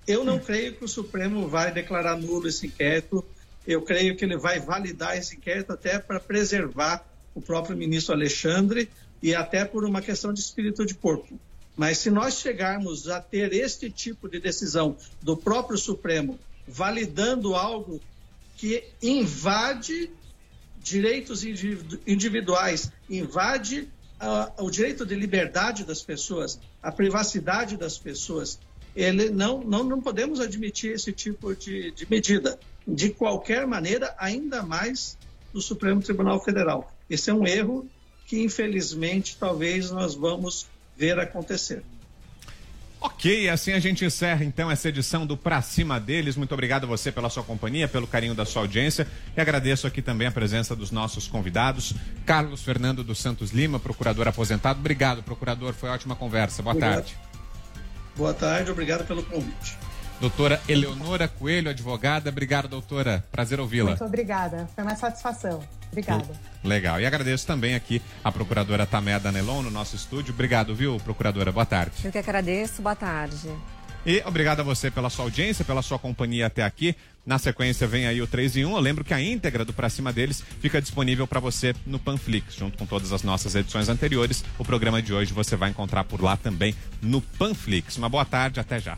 Eu não creio que o Supremo vai declarar nulo esse inquérito eu creio que ele vai validar esse inquérito até para preservar o próprio ministro Alexandre e até por uma questão de espírito de corpo. Mas se nós chegarmos a ter este tipo de decisão do próprio Supremo validando algo que invade direitos individuais, invade uh, o direito de liberdade das pessoas, a privacidade das pessoas, ele não, não, não podemos admitir esse tipo de, de medida de qualquer maneira, ainda mais no Supremo Tribunal Federal. Esse é um erro que, infelizmente, talvez nós vamos ver acontecer. Ok, assim a gente encerra então essa edição do Pra Cima deles. Muito obrigado a você pela sua companhia, pelo carinho da sua audiência e agradeço aqui também a presença dos nossos convidados. Carlos Fernando dos Santos Lima, procurador aposentado. Obrigado, procurador, foi ótima conversa. Boa Obrigado. tarde. Boa tarde, obrigado pelo convite. Doutora Eleonora Coelho, advogada. Obrigado, doutora. Prazer ouvi-la. Muito obrigada. Foi uma satisfação. Obrigada. Legal. E agradeço também aqui a procuradora Tamé Danelon no nosso estúdio. Obrigado, viu, procuradora? Boa tarde. Eu que agradeço. Boa tarde. E obrigado a você pela sua audiência, pela sua companhia até aqui. Na sequência vem aí o 3 em 1. Eu lembro que a íntegra do Pra Cima deles fica disponível para você no Panflix, junto com todas as nossas edições anteriores. O programa de hoje você vai encontrar por lá também no Panflix. Uma boa tarde, até já.